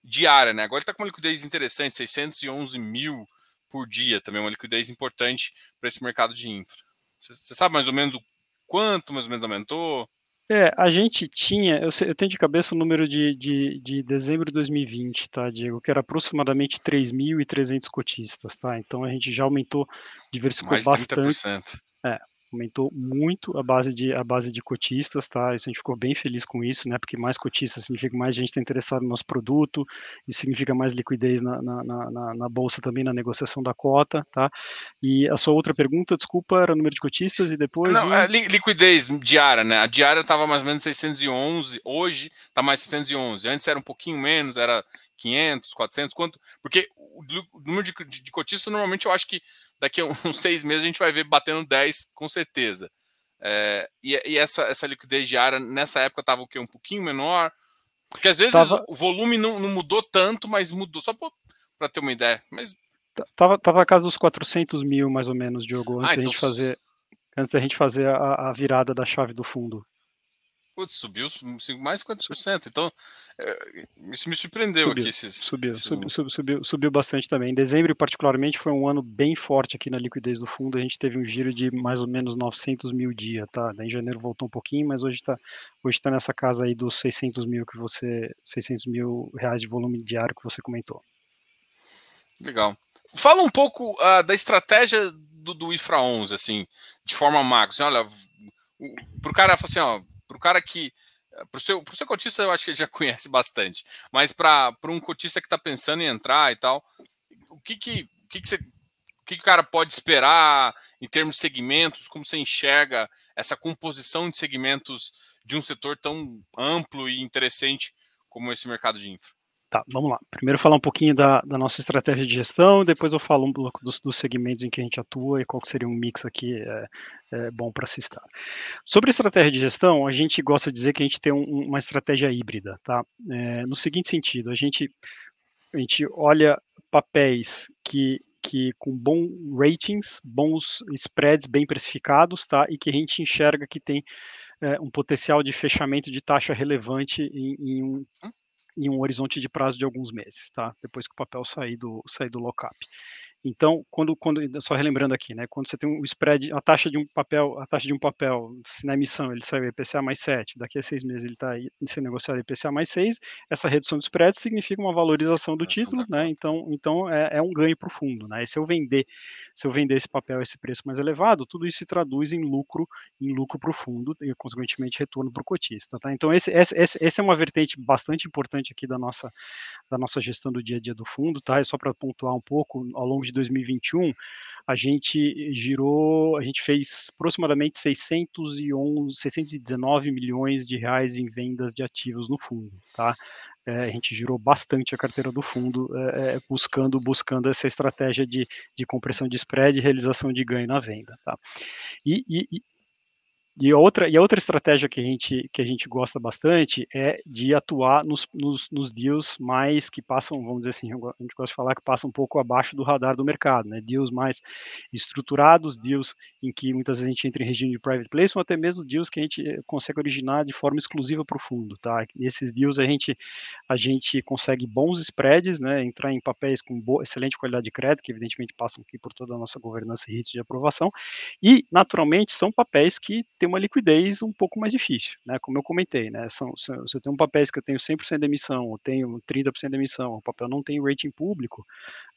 diária, né? Agora está com uma liquidez interessante, 611 mil por dia, também uma liquidez importante para esse mercado de infra. Você sabe mais ou menos quanto mais ou menos aumentou? É, a gente tinha, eu, eu, tenho de cabeça o número de, de, de, dezembro de 2020, tá, Diego, que era aproximadamente 3.300 cotistas, tá? Então a gente já aumentou, diversificou Mais bastante. 30%. É, aumentou muito a base de a base de cotistas, tá? Isso a gente ficou bem feliz com isso, né? Porque mais cotistas significa mais gente está interessada no nosso produto, isso significa mais liquidez na, na, na, na, bolsa também na negociação da cota, tá? E a sua outra pergunta, desculpa, era o número de cotistas e depois Não, é liquidez diária, né? A diária estava mais ou menos 611, hoje está mais 611. Antes era um pouquinho menos, era 500, 400, quanto? Porque o número de, de, de cotistas normalmente eu acho que daqui a uns seis meses a gente vai ver batendo 10 com certeza. É, e, e, essa, essa liquidez diária nessa época estava o quê? Um pouquinho menor. Porque às vezes tava... o volume não, não, mudou tanto, mas mudou, só para ter uma ideia. Mas... Tava, tava na casa dos 400 mil, mais ou menos, Diogo, antes ah, da então... gente fazer antes da gente fazer a, a virada da chave do fundo. Putz, subiu mais de 50%. Então, é, isso me surpreendeu subiu, aqui. Esses, subiu, esses... Subiu, subiu, subiu, subiu, bastante também. Em dezembro, particularmente, foi um ano bem forte aqui na liquidez do fundo. A gente teve um giro de mais ou menos 900 mil dia, tá? Em janeiro voltou um pouquinho, mas hoje está hoje tá nessa casa aí dos 600 mil que você, 600 mil reais de volume diário que você comentou. Legal. Fala um pouco uh, da estratégia do, do IFRA 11, assim, de forma macro. Assim, olha, para o cara, assim, ó, para o cara que. Para o seu, seu cotista, eu acho que ele já conhece bastante. Mas para um cotista que está pensando em entrar e tal, o que que, o que, que você. O que, que o cara pode esperar em termos de segmentos? Como você enxerga essa composição de segmentos de um setor tão amplo e interessante como esse mercado de infra? Tá, vamos lá. Primeiro falar um pouquinho da, da nossa estratégia de gestão, depois eu falo um pouco dos, dos, segmentos em que a gente atua e qual seria um mix aqui é, é bom para se estar. Sobre a estratégia de gestão, a gente gosta de dizer que a gente tem um, uma estratégia híbrida, tá? É, no seguinte sentido, a gente, a gente olha papéis que que com bons ratings, bons spreads bem precificados, tá? E que a gente enxerga que tem é, um potencial de fechamento de taxa relevante em, em um em um horizonte de prazo de alguns meses, tá? Depois que o papel sair do, sair do lockup. Então, quando, quando, só relembrando aqui, né, quando você tem um spread, a taxa de um papel, a taxa de um papel, se na emissão ele saiu IPCA mais 7, daqui a seis meses ele está sendo negociado IPCA mais 6, essa redução do spread significa uma valorização do título, né, então, então é, é um ganho para o fundo, né, e se eu vender, se eu vender esse papel a esse preço mais elevado, tudo isso se traduz em lucro, em lucro para o fundo e, consequentemente, retorno para o cotista, tá, então esse, esse, esse é uma vertente bastante importante aqui da nossa, da nossa gestão do dia a dia do fundo, tá, é só para pontuar um pouco, ao longo de 2021, a gente girou, a gente fez aproximadamente 611, 619 milhões de reais em vendas de ativos no fundo, tá? É, a gente girou bastante a carteira do fundo, é, é buscando buscando essa estratégia de, de compressão de spread e realização de ganho na venda, tá? E, e, e outra, e outra estratégia que a gente, que a gente gosta bastante é de atuar nos, nos, nos deals mais que passam, vamos dizer assim, a gente gosta de falar que passam um pouco abaixo do radar do mercado, né? Deals mais estruturados, deals em que muitas vezes a gente entra em regime de private placement, ou até mesmo deals que a gente eh, consegue originar de forma exclusiva para o fundo, tá? Nesses deals a gente, a gente consegue bons spreads, né? Entrar em papéis com boa, excelente qualidade de crédito, que evidentemente passam aqui por toda a nossa governança e ritos de aprovação, e naturalmente são papéis que ter uma liquidez um pouco mais difícil, né? Como eu comentei, né? São, são, se eu tenho um papéis que eu tenho 100% de emissão, ou tenho 30% de emissão, o papel não tem rating público,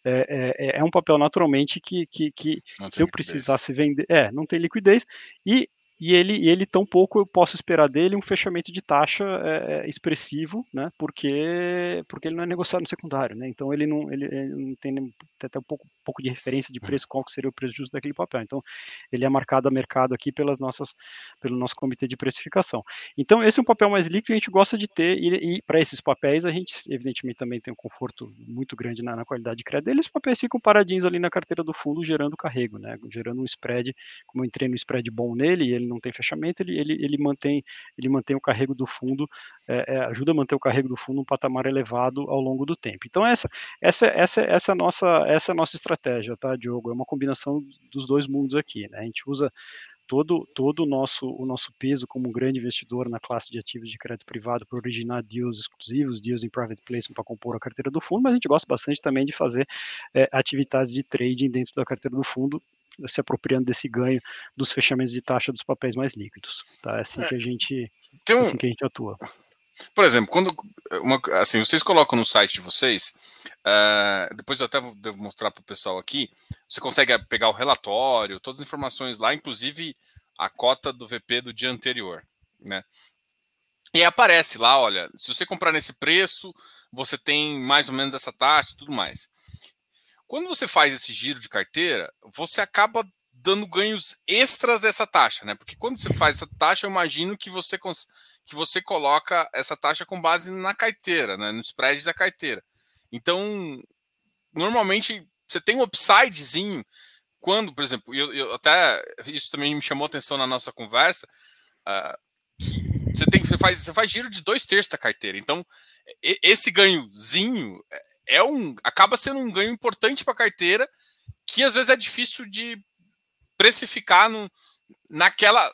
é, é, é um papel naturalmente que, que, que se eu precisasse vender, é, não tem liquidez, e e ele, e ele tão pouco eu posso esperar dele um fechamento de taxa é, expressivo, né? Porque, porque ele não é negociado no secundário, né? Então ele não, ele, ele não tem, tem até um pouco, pouco de referência de preço, qual seria o preço justo daquele papel. Então ele é marcado a mercado aqui pelas nossas, pelo nosso comitê de precificação. Então esse é um papel mais líquido que a gente gosta de ter e, e para esses papéis a gente evidentemente também tem um conforto muito grande na, na qualidade de crédito. Eles papéis ficam paradinhos ali na carteira do fundo gerando carrego, né? Gerando um spread, como eu entrei no spread bom nele, ele ele não tem fechamento, ele, ele, ele, mantém, ele mantém o carrego do fundo, é, ajuda a manter o carrego do fundo um patamar elevado ao longo do tempo. Então essa, essa, essa, essa é nossa, essa é nossa estratégia, tá, Diogo? É uma combinação dos dois mundos aqui, né? A gente usa todo, todo o, nosso, o nosso peso como um grande investidor na classe de ativos de crédito privado para originar deals exclusivos, deals em private placement para compor a carteira do fundo, mas a gente gosta bastante também de fazer é, atividades de trading dentro da carteira do fundo, se apropriando desse ganho dos fechamentos de taxa dos papéis mais líquidos. Tá? É assim é, que a gente, um, assim que a gente atua. Por exemplo, quando uma, assim, vocês colocam no site de vocês, uh, depois eu até vou, devo mostrar para o pessoal aqui, você consegue pegar o relatório, todas as informações lá, inclusive a cota do VP do dia anterior, né? E aparece lá, olha, se você comprar nesse preço, você tem mais ou menos essa taxa e tudo mais. Quando você faz esse giro de carteira, você acaba dando ganhos extras dessa taxa, né? Porque quando você faz essa taxa, eu imagino que você que você coloca essa taxa com base na carteira, né? No spread da carteira. Então, normalmente você tem um upsidezinho quando, por exemplo, eu, eu até isso também me chamou atenção na nossa conversa, uh, você tem você faz você faz giro de dois terços da carteira. Então, esse ganhozinho é, um acaba sendo um ganho importante para a carteira que às vezes é difícil de precificar no, naquela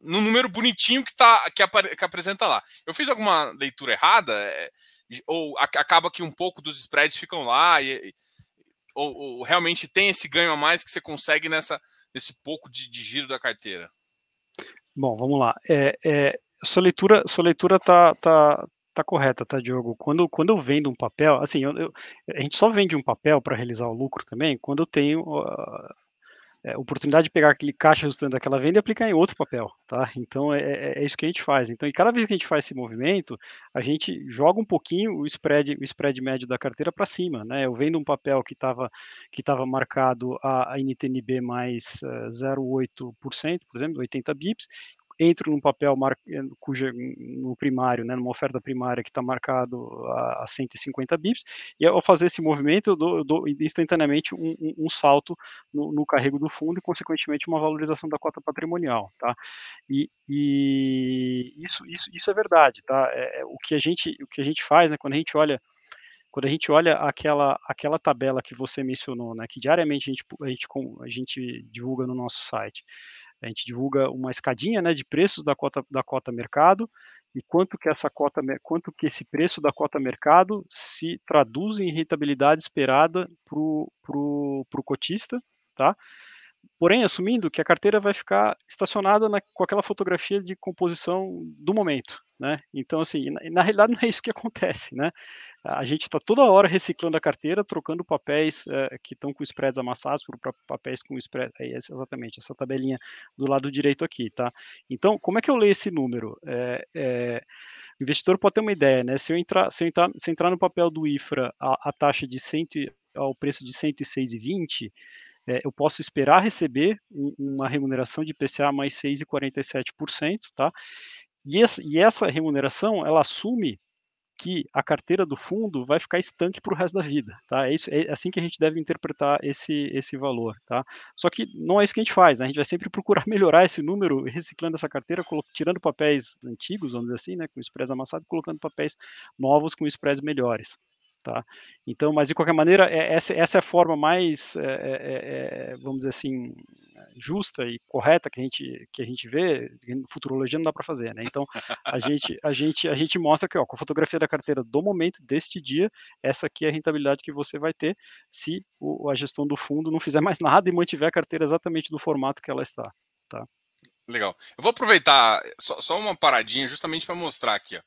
no número bonitinho que tá que, apare, que apresenta lá. Eu fiz alguma leitura errada é, ou a, acaba que um pouco dos spreads ficam lá e, ou, ou, realmente tem esse ganho a mais que você consegue nessa nesse pouco de, de giro da carteira? Bom, vamos lá. É, é, sua leitura, sua leitura tá, tá, tá correta, tá, Diogo? Quando, quando eu vendo um papel, assim, eu, eu, a gente só vende um papel para realizar o lucro também quando eu tenho uh, é, oportunidade de pegar aquele caixa resultante daquela venda e aplicar em outro papel, tá? Então é, é, é, isso que a gente faz. Então, e cada vez que a gente faz esse movimento, a gente joga um pouquinho o spread, o spread médio da carteira para cima, né? Eu vendo um papel que estava que tava marcado a, a NTNB mais uh, 0,8%, por exemplo, 80 bips, entro num papel mar, eh, cuja, no primário, né, numa oferta primária que está marcado a, a, 150 bips, e ao fazer esse movimento, eu dou, eu dou instantaneamente um, um, um salto no, no, carrego do fundo e, consequentemente, uma valorização da cota patrimonial, tá? E, e isso, isso, isso é verdade, tá? É, é, o, que a gente, o que a gente faz, né, quando a gente olha quando a gente olha aquela, aquela tabela que você mencionou, né, que diariamente a gente, a gente, a gente divulga no nosso site, a gente divulga uma escadinha né, de preços da cota, da cota mercado e quanto que essa cota, quanto que esse preço da cota mercado se traduz em rentabilidade esperada para o cotista, tá? Porém, assumindo que a carteira vai ficar estacionada na, com aquela fotografia de composição do momento, né? Então, assim, na, na, realidade não é isso que acontece, né? A gente está toda hora reciclando a carteira, trocando papéis é, que estão com spreads amassados por papéis com spread, é exatamente essa tabelinha do lado direito aqui, tá? Então, como é que eu leio esse número? É, é, o investidor pode ter uma ideia, né? Se eu entrar, se eu entrar, se entrar no papel do IFRA a, a taxa de 100, ao preço de 106,20, é, eu posso esperar receber um, uma remuneração de IPCA mais 6,47%, tá? E e essa remuneração, ela assume que a carteira do fundo vai ficar estanque para o resto da vida, tá? É, isso, é assim que a gente deve interpretar esse, esse valor, tá? Só que não é isso que a gente faz, né? a gente vai sempre procurar melhorar esse número, reciclando essa carteira, tirando papéis antigos, vamos dizer assim, né, com spreads amassados, colocando papéis novos com spreads melhores, Tá? Então, mas de qualquer maneira, é, essa, essa é a forma mais, é, é, vamos dizer assim, justa e correta que a gente, que a gente vê, futurologia não dá para fazer, né? Então, a gente, a, gente, a gente mostra que, ó, com a fotografia da carteira do momento, deste dia, essa aqui é a rentabilidade que você vai ter se o, a gestão do fundo não fizer mais nada e mantiver a carteira exatamente do formato que ela está, tá? Legal. Eu vou aproveitar só, só uma paradinha justamente para mostrar aqui, ó.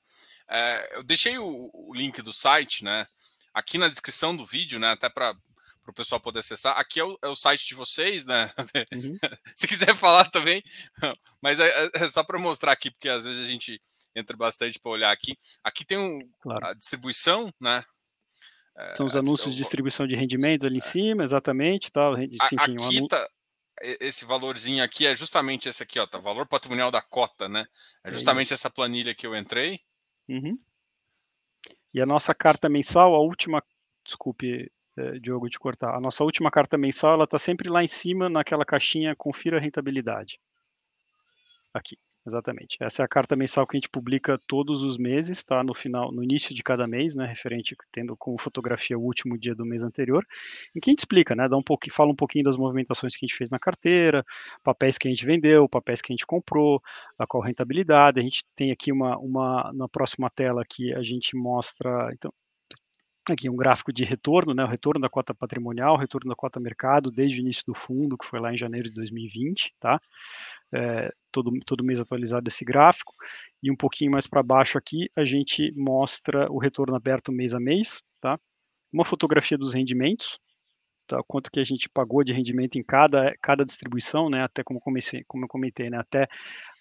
É, eu deixei o, o link do site, né? Aqui na descrição do vídeo, né? Até para o pessoal poder acessar. Aqui é o, é o, site de vocês, né? Uhum. Se quiser falar também, mas é, é, é só para mostrar aqui, porque às vezes a gente entra bastante para olhar aqui. Aqui tem um, claro. a distribuição, né? É, São os anúncios de distribuição de rendimentos ali em é. cima, exatamente. Tá, enfim, aqui um tá, esse valorzinho aqui é justamente esse aqui, ó, tá? Valor patrimonial da cota, né? É justamente essa planilha que eu entrei. Uhum. E a nossa carta mensal, a última, desculpe, é, Diogo, de cortar, a nossa última carta mensal, ela está sempre lá em cima, naquela caixinha, confira a rentabilidade. Aqui. Exatamente. Essa é a carta mensal que a gente publica todos os meses, tá? No final, no início de cada mês, né? Referente, tendo como fotografia o último dia do mês anterior, em que a gente explica, né? Dá um pouquinho, fala um pouquinho das movimentações que a gente fez na carteira, papéis que a gente vendeu, papéis que a gente comprou, a qual rentabilidade. A gente tem aqui uma, uma na próxima tela que a gente mostra, então, aqui um gráfico de retorno, né, o retorno da cota patrimonial, o retorno da cota mercado desde o início do fundo, que foi lá em janeiro de 2020, tá? É, todo, todo mês atualizado esse gráfico, e um pouquinho mais para baixo aqui a gente mostra o retorno aberto mês a mês, tá? Uma fotografia dos rendimentos, tá, quanto que a gente pagou de rendimento em cada, cada distribuição, né, até como, comecei, como eu comentei, né, até,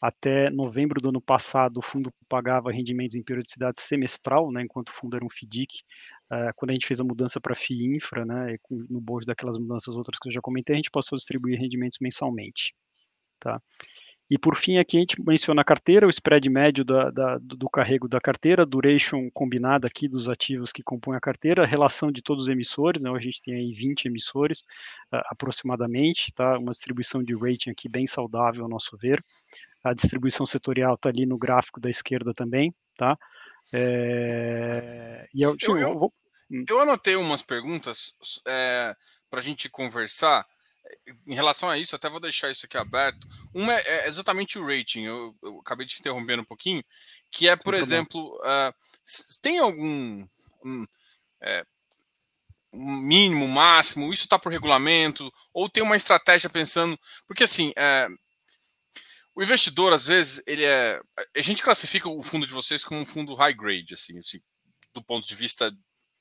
até novembro do ano passado o fundo pagava rendimentos em periodicidade semestral, né, enquanto o fundo era um FDIC, uh, quando a gente fez a mudança para FII Infra, né, no bojo daquelas mudanças outras que eu já comentei, a gente passou a distribuir rendimentos mensalmente, tá. E por fim, aqui a gente menciona a carteira, o spread médio da, da, do carrego da carteira, duration combinada aqui dos ativos que compõem a carteira, a relação de todos os emissores, né, a gente tem aí 20 emissores uh, aproximadamente, tá, uma distribuição de rating aqui bem saudável, ao nosso ver. A distribuição setorial está ali no gráfico da esquerda também, tá? É, e eu, eu, eu, vou... Hum. eu, anotei umas perguntas é, para a gente conversar em relação a isso, até vou deixar isso aqui aberto. Uma é, é exatamente o rating. Eu, eu, acabei de interromper um pouquinho, que é, por exemplo, uh, tem algum um, é, um mínimo, máximo? Isso está por regulamento? Ou tem uma estratégia pensando? Porque assim, é, o investidor às vezes ele é, a gente classifica o fundo de vocês como um fundo high grade, assim, assim do ponto de vista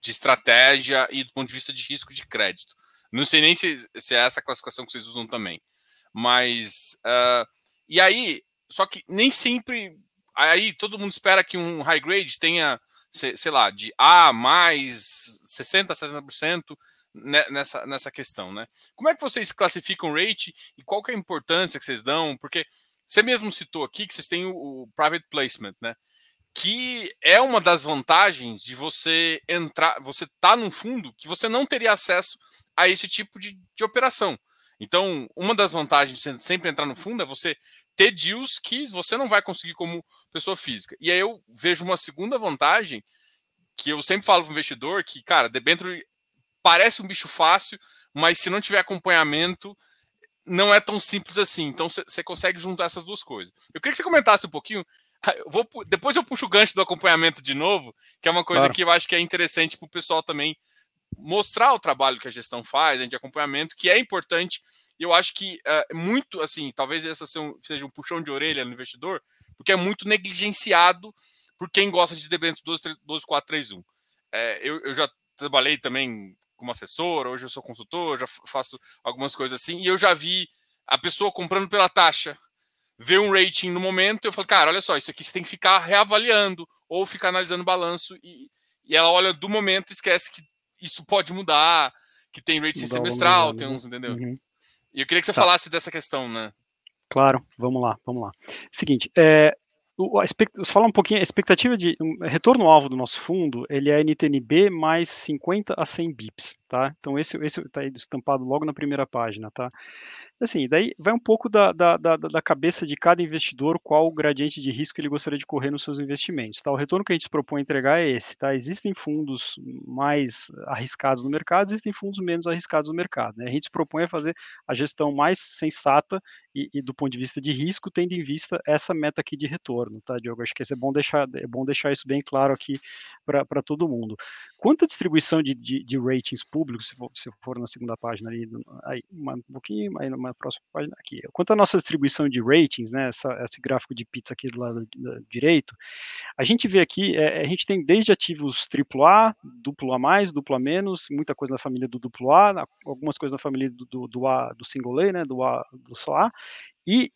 de estratégia e do ponto de vista de risco de crédito. Não sei nem se, se é essa classificação que vocês usam também. Mas. Uh, e aí, só que nem sempre. Aí todo mundo espera que um high grade tenha, sei, sei lá, de A mais 60%, 70% nessa, nessa questão, né? Como é que vocês classificam rate e qual que é a importância que vocês dão? Porque você mesmo citou aqui que vocês têm o, o private placement, né? Que é uma das vantagens de você entrar, você tá num fundo que você não teria acesso a esse tipo de, de operação. Então, uma das vantagens de sempre entrar no fundo é você ter deals que você não vai conseguir como pessoa física. E aí eu vejo uma segunda vantagem que eu sempre falo para o investidor que, cara, debênture parece um bicho fácil, mas se não tiver acompanhamento, não é tão simples assim. Então você consegue juntar essas duas coisas. Eu queria que você comentasse um pouquinho. Eu vou, depois eu puxo o gancho do acompanhamento de novo, que é uma coisa claro. que eu acho que é interessante para o pessoal também mostrar o trabalho que a gestão faz, de acompanhamento, que é importante. E eu acho que é muito, assim, talvez esse seja um puxão de orelha no investidor, porque é muito negligenciado por quem gosta de debênture 12431. É, eu, eu já trabalhei também como assessor, hoje eu sou consultor, já faço algumas coisas assim, e eu já vi a pessoa comprando pela taxa, ver um rating no momento, eu falo, cara, olha só, isso aqui você tem que ficar reavaliando ou ficar analisando o balanço, e, e ela olha do momento e esquece que isso pode mudar, que tem rating semestral, tem uns, entendeu? Uhum. E eu queria que você tá. falasse dessa questão, né? Claro, vamos lá, vamos lá. Seguinte, é, o, você fala um pouquinho, a expectativa de um, retorno-alvo do nosso fundo, ele é NTNB mais 50 a 100 bips, tá? Então esse está aí estampado logo na primeira página, tá? Assim, daí vai um pouco da, da, da, da, cabeça de cada investidor, qual o gradiente de risco ele gostaria de correr nos seus investimentos. Tá? O retorno que a gente propõe entregar é esse. Tá? Existem fundos mais arriscados no mercado, existem fundos menos arriscados no mercado. Né? A gente propõe a fazer a gestão mais sensata e, e, do ponto de vista de risco, tendo em vista essa meta aqui de retorno. Tá, Diogo? Acho que é bom deixar, é bom deixar isso bem claro aqui para todo mundo. Quanto à distribuição de, de, de ratings públicos, se for, se for, na segunda página ali, aí, um pouquinho, aí numa próxima página aqui. Quanto à nossa distribuição de ratings, né, essa, esse gráfico de pizza aqui do lado direito, a gente vê aqui, é, a gente tem desde ativos AAA, duplo A mais, duplo A menos, muita coisa na família do duplo A, algumas coisas na família do, do, do A, do single A, né, do A, do só A, e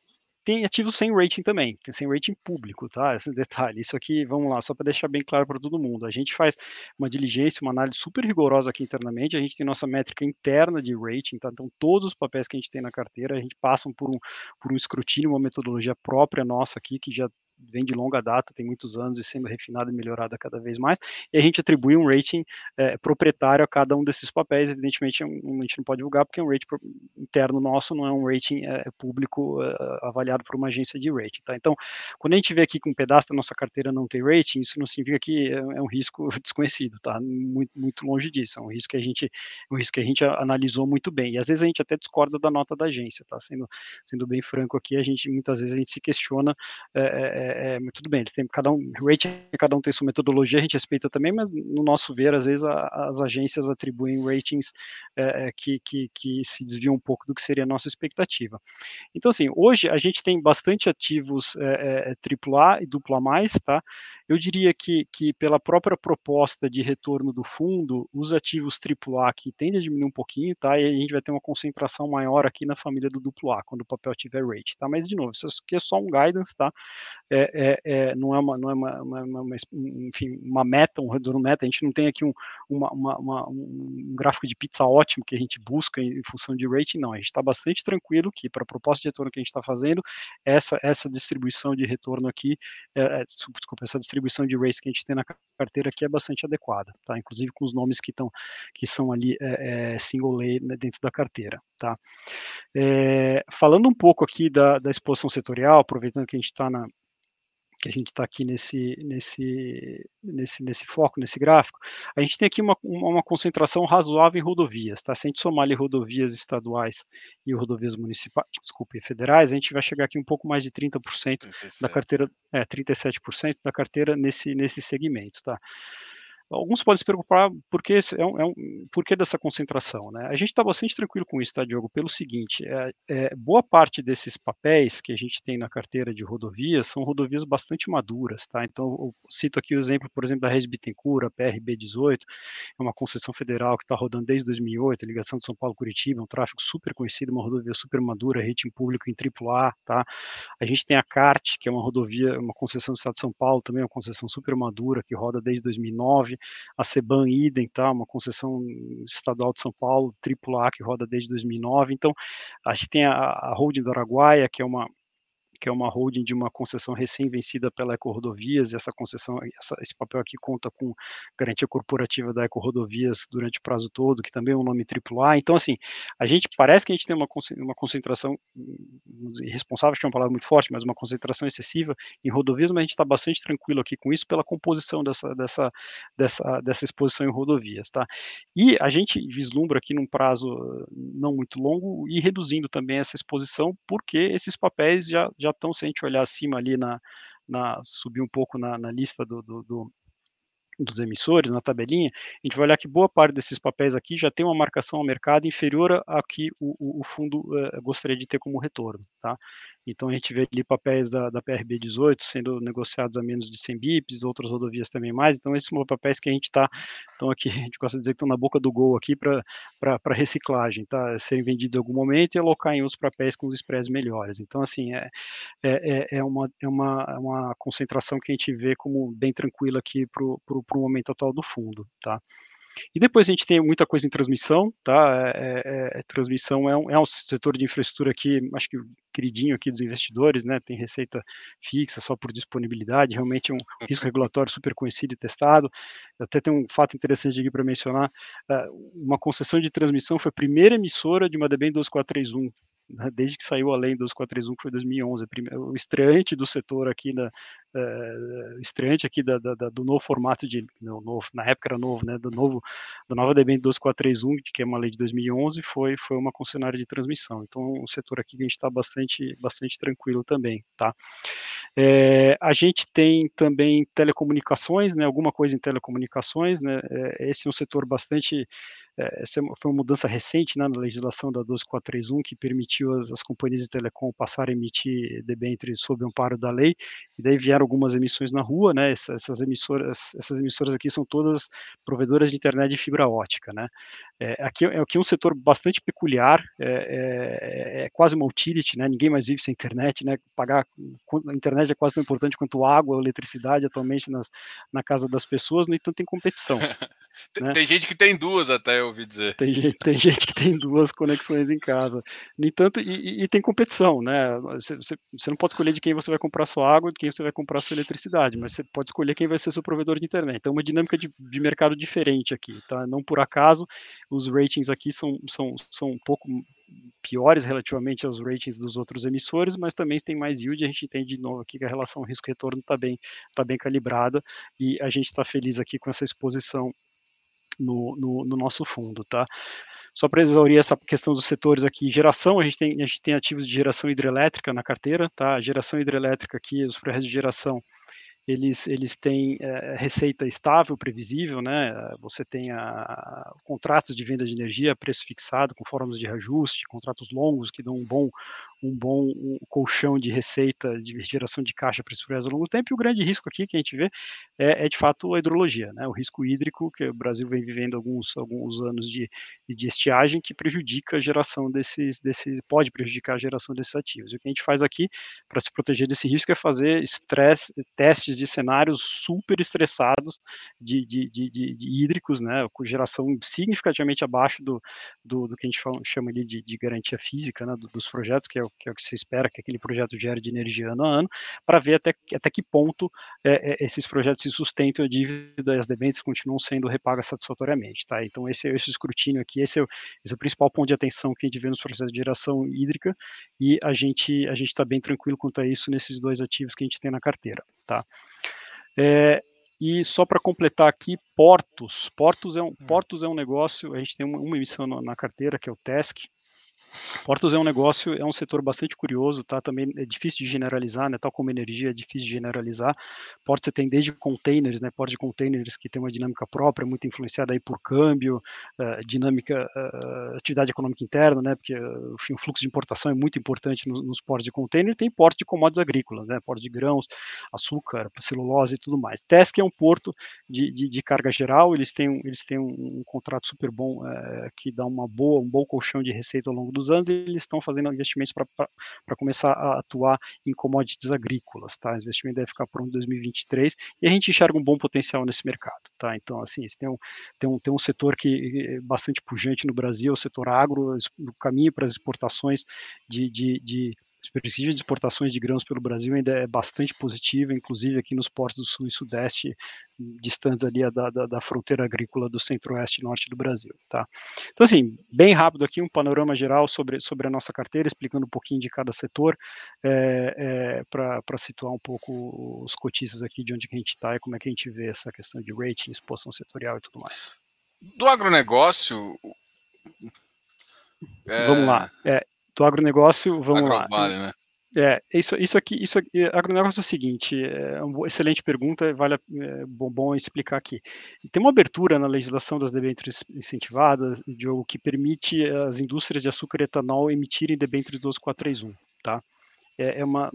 tem ativos sem rating também, tem sem rating público, tá? Esse detalhe. Isso aqui, vamos lá, só para deixar bem claro para todo mundo. A gente faz uma diligência, uma análise super rigorosa aqui internamente. A gente tem nossa métrica interna de rating, tá? Então, todos os papéis que a gente tem na carteira, a gente passa por um, por um escrutínio, uma metodologia própria nossa aqui, que já vem de longa data, tem muitos anos e sendo refinada e melhorada cada vez mais, e a gente atribui um rating é, proprietário a cada um desses papéis, evidentemente é a gente não pode divulgar porque é um rating interno nosso, não é um rating é, público é, avaliado por uma agência de rating, tá? Então, quando a gente vê aqui que um pedaço da nossa carteira não tem rating, isso não significa que é, é um risco desconhecido, tá? Muito, muito longe disso, é um risco que a gente, um risco que a gente analisou muito bem, e às vezes a gente até discorda da nota da agência, tá? Sendo, sendo bem franco aqui, a gente, muitas vezes a gente se questiona é, é, é, tudo bem, eles têm cada um, rating, cada um tem sua metodologia, a gente respeita também, mas no nosso ver, às vezes a, as agências atribuem ratings é, é que, que, que, se desviam um pouco do que seria a nossa expectativa. Então, assim, hoje a gente tem bastante ativos é, AAA e dupla mais, tá? Eu diria que, que pela própria proposta de retorno do fundo, os ativos AAA aqui tendem a diminuir um pouquinho, tá? E a gente vai ter uma concentração maior aqui na família do A, quando o papel tiver rate, tá? Mas, de novo, isso aqui é só um guidance, tá? É, é, é não é, uma, não é uma, uma, uma, enfim, uma meta, um retorno meta, a gente não tem aqui um, uma, uma, um gráfico de pizza ótimo que a gente busca em, em função de rating, não, a gente está bastante tranquilo que para a proposta de retorno que a gente está fazendo, essa, essa distribuição de retorno aqui, é, é desculpa, essa distribuição de rates que a gente tem na carteira aqui é bastante adequada, tá? Inclusive com os nomes que estão, que são ali é, é, single lay né, dentro da carteira, tá? É, falando um pouco aqui da, da exposição setorial, aproveitando que a gente está na, que a gente está aqui nesse, nesse, nesse, nesse foco, nesse gráfico, a gente tem aqui uma, uma concentração razoável em rodovias, tá? Se a gente somar ali rodovias estaduais e rodovias municipais, desculpe, federais, a gente vai chegar aqui um pouco mais de 30% 37. da carteira, é, 37% da carteira nesse, nesse segmento, tá? Alguns podem se preocupar por que, é um, é um, por que dessa concentração. Né? A gente está bastante tranquilo com isso, tá, Diogo? Pelo seguinte, é, é, boa parte desses papéis que a gente tem na carteira de rodovias são rodovias bastante maduras. Tá? Então, eu cito aqui o exemplo, por exemplo, da Rede Bittencourt, a PRB18, é uma concessão federal que está rodando desde 2008, a ligação de São Paulo-Curitiba, um tráfego super conhecido, uma rodovia super madura, rating público em AAA. Tá? A gente tem a CART, que é uma rodovia, uma concessão do Estado de São Paulo, também uma concessão super madura, que roda desde 2009 a Seban Idem, tá, uma concessão estadual de São Paulo, AAA, que roda desde 2009. Então, a gente tem a, a Holding do Araguaia, que é uma que é uma holding de uma concessão recém-vencida pela Eco Rodovias, essa concessão, essa, esse papel aqui conta com garantia corporativa da Eco Rodovias durante o prazo todo, que também é um nome AAA, então assim, a gente, parece que a gente tem uma, uma concentração, irresponsável, acho que é uma palavra muito forte, mas uma concentração excessiva em rodovias, mas a gente está bastante tranquilo aqui com isso pela composição dessa, dessa, dessa, dessa exposição em rodovias, tá? E a gente vislumbra aqui num prazo não muito longo e reduzindo também essa exposição, porque esses papéis já, já já estão, se a gente olhar acima ali na, na subir um pouco na, na lista do, do, do dos emissores na tabelinha, a gente vai olhar que boa parte desses papéis aqui já tem uma marcação ao mercado inferior a que o, o, fundo uh, gostaria de ter como retorno, tá? Então a gente vê ali papéis da, da PRB 18 sendo negociados a menos de 100 bips, outras rodovias também mais. Então esses são papéis que a gente está, então aqui a gente gosta de dizer que estão na boca do gol aqui para reciclagem, tá? Serem vendidos em algum momento e alocar em outros papéis com os spreads melhores. Então assim é, é, é, é uma, é uma, é uma concentração que a gente vê como bem tranquila aqui para o momento atual do fundo, tá? E depois a gente tem muita coisa em transmissão, tá? É, é, é, transmissão é um, é um setor de infraestrutura aqui, acho que queridinho aqui dos investidores, né? Tem receita fixa só por disponibilidade, realmente é um risco regulatório super conhecido e testado. Até tem um fato interessante aqui para mencionar: uh, uma concessão de transmissão foi a primeira emissora de uma DBM 12431 né, desde que saiu a lei 2431, que foi 2011, o estreante do setor aqui, da, uh, estreante aqui da, da, do novo formato de, não, novo, na época era novo, né, do novo, da nova DBN 12431, que é uma lei de 2011, foi, foi uma concessionária de transmissão. Então, o setor aqui que a gente está bastante, bastante tranquilo também, tá? É, a gente tem também telecomunicações, né, alguma coisa em telecomunicações, né, é, esse é um setor bastante é, essa foi uma mudança recente né, na legislação da 12431 que permitiu as, as companhias de telecom passarem a emitir debêntures sob amparo da lei, e daí vieram algumas emissões na rua, né, essas, essas emissoras, essas emissoras aqui são todas provedoras de internet de fibra ótica, né, é, aqui, é aqui um setor bastante peculiar, é, é, é, quase uma utility, né, ninguém mais vive sem internet, né, pagar, a internet é quase tão importante quanto água, eletricidade atualmente nas, na casa das pessoas, no entanto tem competição. tem, né? tem gente que tem duas até, eu ouvi dizer. Tem gente, tem gente que tem duas conexões em casa. No entanto, e, e tem competição, né? Você, você, você, não pode escolher de quem você vai comprar sua água, de quem você vai comprar sua eletricidade, mas você pode escolher quem vai ser seu provedor de internet. Então, é uma dinâmica de, de mercado diferente aqui, tá? Não por acaso, os ratings aqui são, são, são um pouco piores relativamente aos ratings dos outros emissores, mas também tem mais yield, a gente tem de novo aqui que a relação risco-retorno está bem, tá bem calibrada e a gente está feliz aqui com essa exposição no, no, no nosso fundo, tá? Só para exaurir essa questão dos setores aqui, geração, a gente tem, a gente tem ativos de geração hidrelétrica na carteira, tá? A geração hidrelétrica aqui, os projetos de geração, eles, eles têm é, receita estável, previsível, né? Você tem a, contratos de venda de energia, preço fixado, com formas de reajuste, contratos longos que dão um bom, um bom colchão de receita, de geração de caixa para esse ao longo do tempo. E o grande risco aqui que a gente vê é, é, de fato a hidrologia, né? o risco hídrico, que o Brasil vem vivendo alguns, alguns anos de, de estiagem, que prejudica a geração desses, desses, pode prejudicar a geração desses ativos. E o que a gente faz aqui para se proteger desse risco é fazer estresse, testes de cenários super estressados de, de, de, de, hídricos, né? com geração significativamente abaixo do, do, do que a gente chama ali de, de garantia física né? dos projetos, que é, o, que é o que se espera que aquele projeto gere de energia ano a ano, para ver até, até que ponto é, é, esses projetos se sustentam a dívida e as debêntures continuam sendo repagas satisfatoriamente. Tá? Então, esse, esse escrutínio aqui, esse é, o, esse é o principal ponto de atenção que a gente vê nos processos de geração hídrica e a gente a está bem tranquilo quanto a isso nesses dois ativos que a gente tem na carteira. Tá? É, e só para completar aqui, portos. Portos é, um, hum. portos é um negócio, a gente tem uma, uma emissão na, na carteira, que é o TESC, Portos é um negócio, é um setor bastante curioso, tá? Também é difícil de generalizar, né? Tal como energia é difícil de generalizar. Portos você tem desde containers, né? Portos de containers que tem uma dinâmica própria, muito influenciada aí por câmbio, uh, dinâmica, uh, atividade econômica interna, né? Porque uh, o fluxo de importação é muito importante nos, nos portos de container. Tem portos de commodities agrícolas, né? Portos de grãos, açúcar, celulose e tudo mais. TESC é um porto de, de, de carga geral. Eles têm, eles têm um, um contrato super bom que dá uma boa, um bom colchão de receita ao longo dos anos, eles estão fazendo investimentos para começar a atuar em commodities agrícolas, tá? O investimento deve ficar pronto em 2023 e a gente enxerga um bom potencial nesse mercado, tá? Então, assim, tem um, tem um, tem um setor que é bastante pujante no Brasil, o setor agro, o caminho para as exportações de, de, de a perspectiva de exportações de grãos pelo Brasil ainda é bastante positiva, inclusive aqui nos portos do sul e sudeste, distantes ali da, da, da fronteira agrícola do centro-oeste e norte do Brasil. Tá? Então, assim, bem rápido aqui, um panorama geral sobre, sobre a nossa carteira, explicando um pouquinho de cada setor, é, é, para situar um pouco os cotistas aqui de onde a gente está e como é que a gente vê essa questão de rating, exposição setorial e tudo mais. Do agronegócio, é... Vamos lá. É, do agronegócio, vamos Agrovale, lá. Né? É, isso, isso aqui, isso aqui, agronegócio é o seguinte, é uma excelente pergunta, vale é bom, bom, explicar aqui. Tem uma abertura na legislação das debêntures incentivadas, Diogo, que permite as indústrias de açúcar e etanol emitirem debêntures 12431, tá? É, é, uma,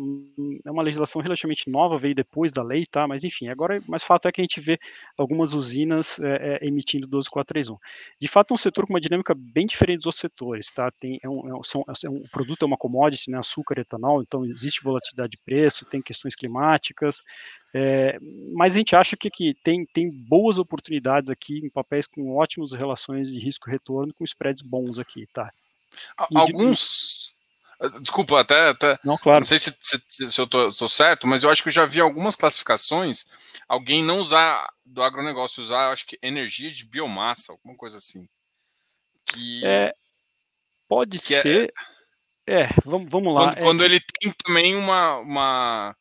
é uma legislação relativamente nova, veio depois da lei, tá? Mas enfim, agora, mas fato é que a gente vê algumas usinas é, é, emitindo 12431. De fato, é um setor com uma dinâmica bem diferente dos outros setores, tá? Tem, é um, é são, é um produto é uma commodity, né? Açúcar e etanol, então existe volatilidade de preço, tem questões climáticas, é, mas a gente acha que, que tem, tem boas oportunidades aqui em papéis com ótimas relações de risco-retorno, com spreads bons aqui, tá? Alguns, Desculpa, até, até não, claro. não sei se, se, se eu tô, certo, mas eu acho que eu já vi algumas classificações alguém não usar do agronegócio, usar, acho que energia de biomassa, alguma coisa assim. Que é, pode que é ser. É, é, vamos, vamos lá. Quando, é quando ele tem também uma, uma,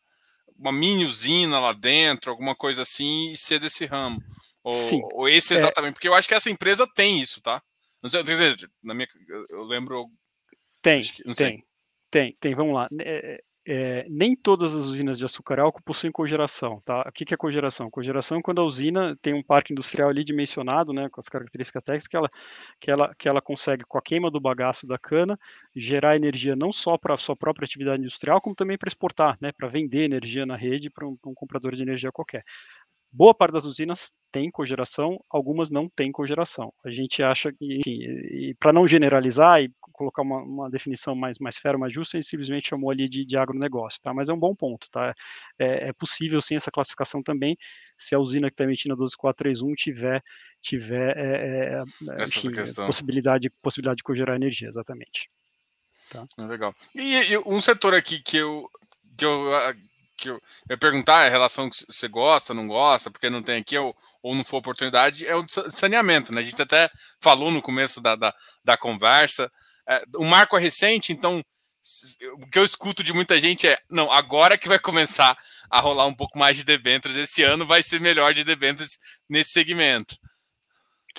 uma mini usina lá dentro, alguma coisa assim, e ser desse ramo. Ou, ou esse é. exatamente, porque eu acho que essa empresa tem isso, tá? Não sei, quer dizer, na minha, eu lembro. Tem, que, tem. Sei. Tem, tem, vamos lá. É, é, nem todas as usinas de açúcar álcool possuem cogeração, tá? O que, que é cogeração? Cogeração é quando a usina tem um parque industrial ali dimensionado, né, com as características técnicas que ela, que ela, que ela consegue, com a queima do bagaço da cana, gerar energia não só para a sua própria atividade industrial, como também para exportar, né, para vender energia na rede para um, um comprador de energia qualquer. Boa parte das usinas tem cogeração, algumas não têm cogeração. A gente acha que, enfim, para não generalizar e colocar uma, uma, definição mais, mais fera, mais justa, a gente simplesmente chamou ali de, de agronegócio, tá? Mas é um bom ponto, tá? É, é possível sim essa classificação também, se a usina que está emitindo a 12431 tiver, tiver é, é, enfim, possibilidade, possibilidade de cogerar energia, exatamente. Tá? É legal. E, e um setor aqui que eu, que eu que eu ia perguntar, a relação que você gosta, não gosta, porque não tem aqui, ou, ou não for oportunidade, é o saneamento, né? A gente até falou no começo da, da, da conversa. É, o marco é recente, então o que eu escuto de muita gente é: não, agora que vai começar a rolar um pouco mais de debêntures, esse ano vai ser melhor de debêntures nesse segmento.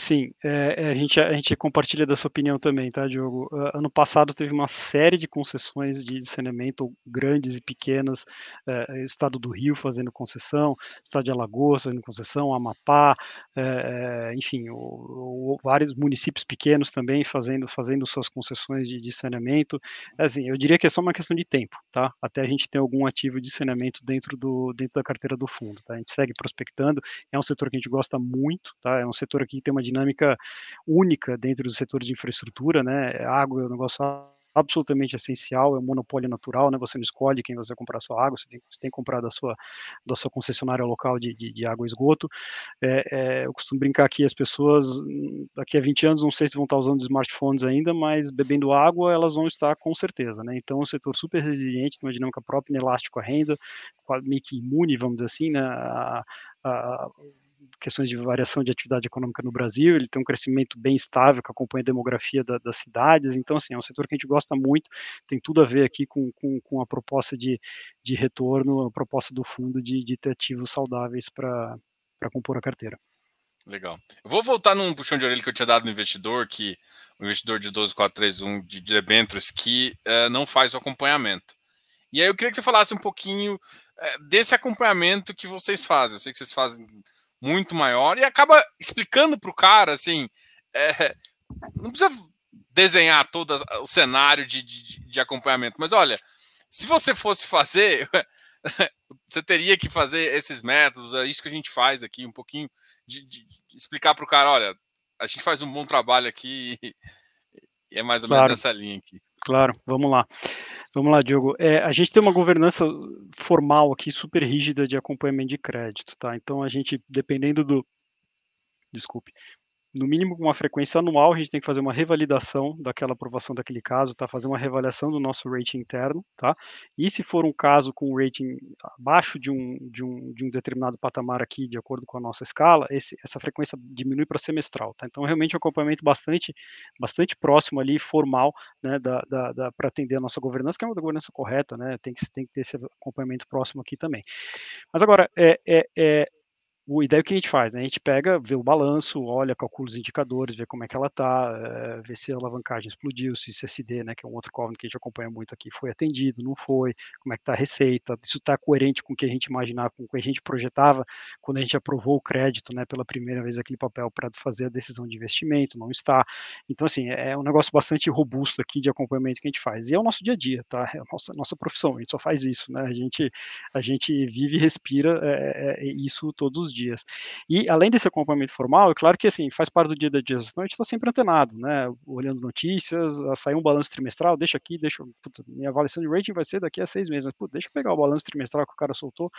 Sim, é, a, gente, a gente compartilha dessa opinião também, tá, Diogo? Uh, ano passado teve uma série de concessões de saneamento, grandes e pequenas, uh, estado do Rio fazendo concessão, estado de Alagoas fazendo concessão, Amapá, uh, enfim, o, o, vários municípios pequenos também fazendo, fazendo suas concessões de, de, saneamento. Assim, eu diria que é só uma questão de tempo, tá? Até a gente ter algum ativo de saneamento dentro, do, dentro da carteira do fundo, tá? A gente segue prospectando, é um setor que a gente gosta muito, tá? É um setor que tem uma dinâmica única dentro do setor de infraestrutura, né? A água é um negócio absolutamente essencial, é um monopólio natural, né? Você não escolhe quem você comprar sua água, você tem, você tem que comprar da sua, da sua concessionária local de, de, de água e esgoto. É, é, eu costumo brincar aqui, as pessoas daqui a 20 anos, não sei se vão estar usando smartphones ainda, mas bebendo água, elas vão estar com certeza, né? Então, é um setor super resiliente, uma dinâmica própria, inelástico à renda, meio que imune, vamos dizer assim, né? A, a, questões de variação de atividade econômica no Brasil, ele tem um crescimento bem estável que acompanha a demografia da, das cidades, então, assim, é um setor que a gente gosta muito, tem tudo a ver aqui com, com, com a proposta de, de retorno, a proposta do fundo de, de ter ativos saudáveis para compor a carteira. Legal. Eu vou voltar num puxão de orelha que eu tinha dado no investidor, que o investidor de 12431 de debêntures que uh, não faz o acompanhamento. E aí eu queria que você falasse um pouquinho uh, desse acompanhamento que vocês fazem. Eu sei que vocês fazem muito maior e acaba explicando para o cara assim. É, não precisa desenhar todo o cenário de, de, de, acompanhamento, mas olha, se você fosse fazer, você teria que fazer esses métodos, é isso que a gente faz aqui, um pouquinho de, de explicar para o cara: olha, a gente faz um bom trabalho aqui e é mais ou claro. menos nessa linha aqui. Claro, vamos lá. Vamos lá, Diogo. É, a gente tem uma governança formal aqui super rígida de acompanhamento de crédito, tá? Então a gente, dependendo do, desculpe, no mínimo com uma frequência anual, a gente tem que fazer uma revalidação daquela aprovação daquele caso, tá? Fazer uma revalidação do nosso rating interno, tá? E se for um caso com rating abaixo de um, de um, de um determinado patamar aqui, de acordo com a nossa escala, esse, essa frequência diminui para semestral, tá? Então, realmente, um acompanhamento bastante, bastante próximo ali, formal, né, da, da, da para atender a nossa governança, que é uma governança correta, né? Tem que, tem que ter esse acompanhamento próximo aqui também. Mas agora, é, é, é o ideia é o que a gente faz, né? A gente pega, vê o balanço, olha, calcula os indicadores, vê como é que ela está, é, eh, vê se a alavancagem explodiu, se CSD, né, que é um outro covenant que a gente acompanha muito aqui, foi atendido, não foi, como é que está a receita, isso está coerente com o que a gente imaginava, com o que a gente projetava quando a gente aprovou o crédito, né, pela primeira vez aquele papel para fazer a decisão de investimento, não está. Então, assim, é um negócio bastante robusto aqui de acompanhamento que a gente faz. E é o nosso dia a dia, tá? É a nossa, nossa profissão, a gente só faz isso, né? A gente, a gente vive e respira é, é, isso todos os dias dias. E além desse acompanhamento formal, é claro que assim, faz parte do dia da gestão, a gente está sempre antenado, né? Olhando notícias, sair um balanço trimestral, deixa aqui, deixa. Puta, minha avaliação de rating vai ser daqui a seis meses. Puta, deixa eu pegar o balanço trimestral que o cara soltou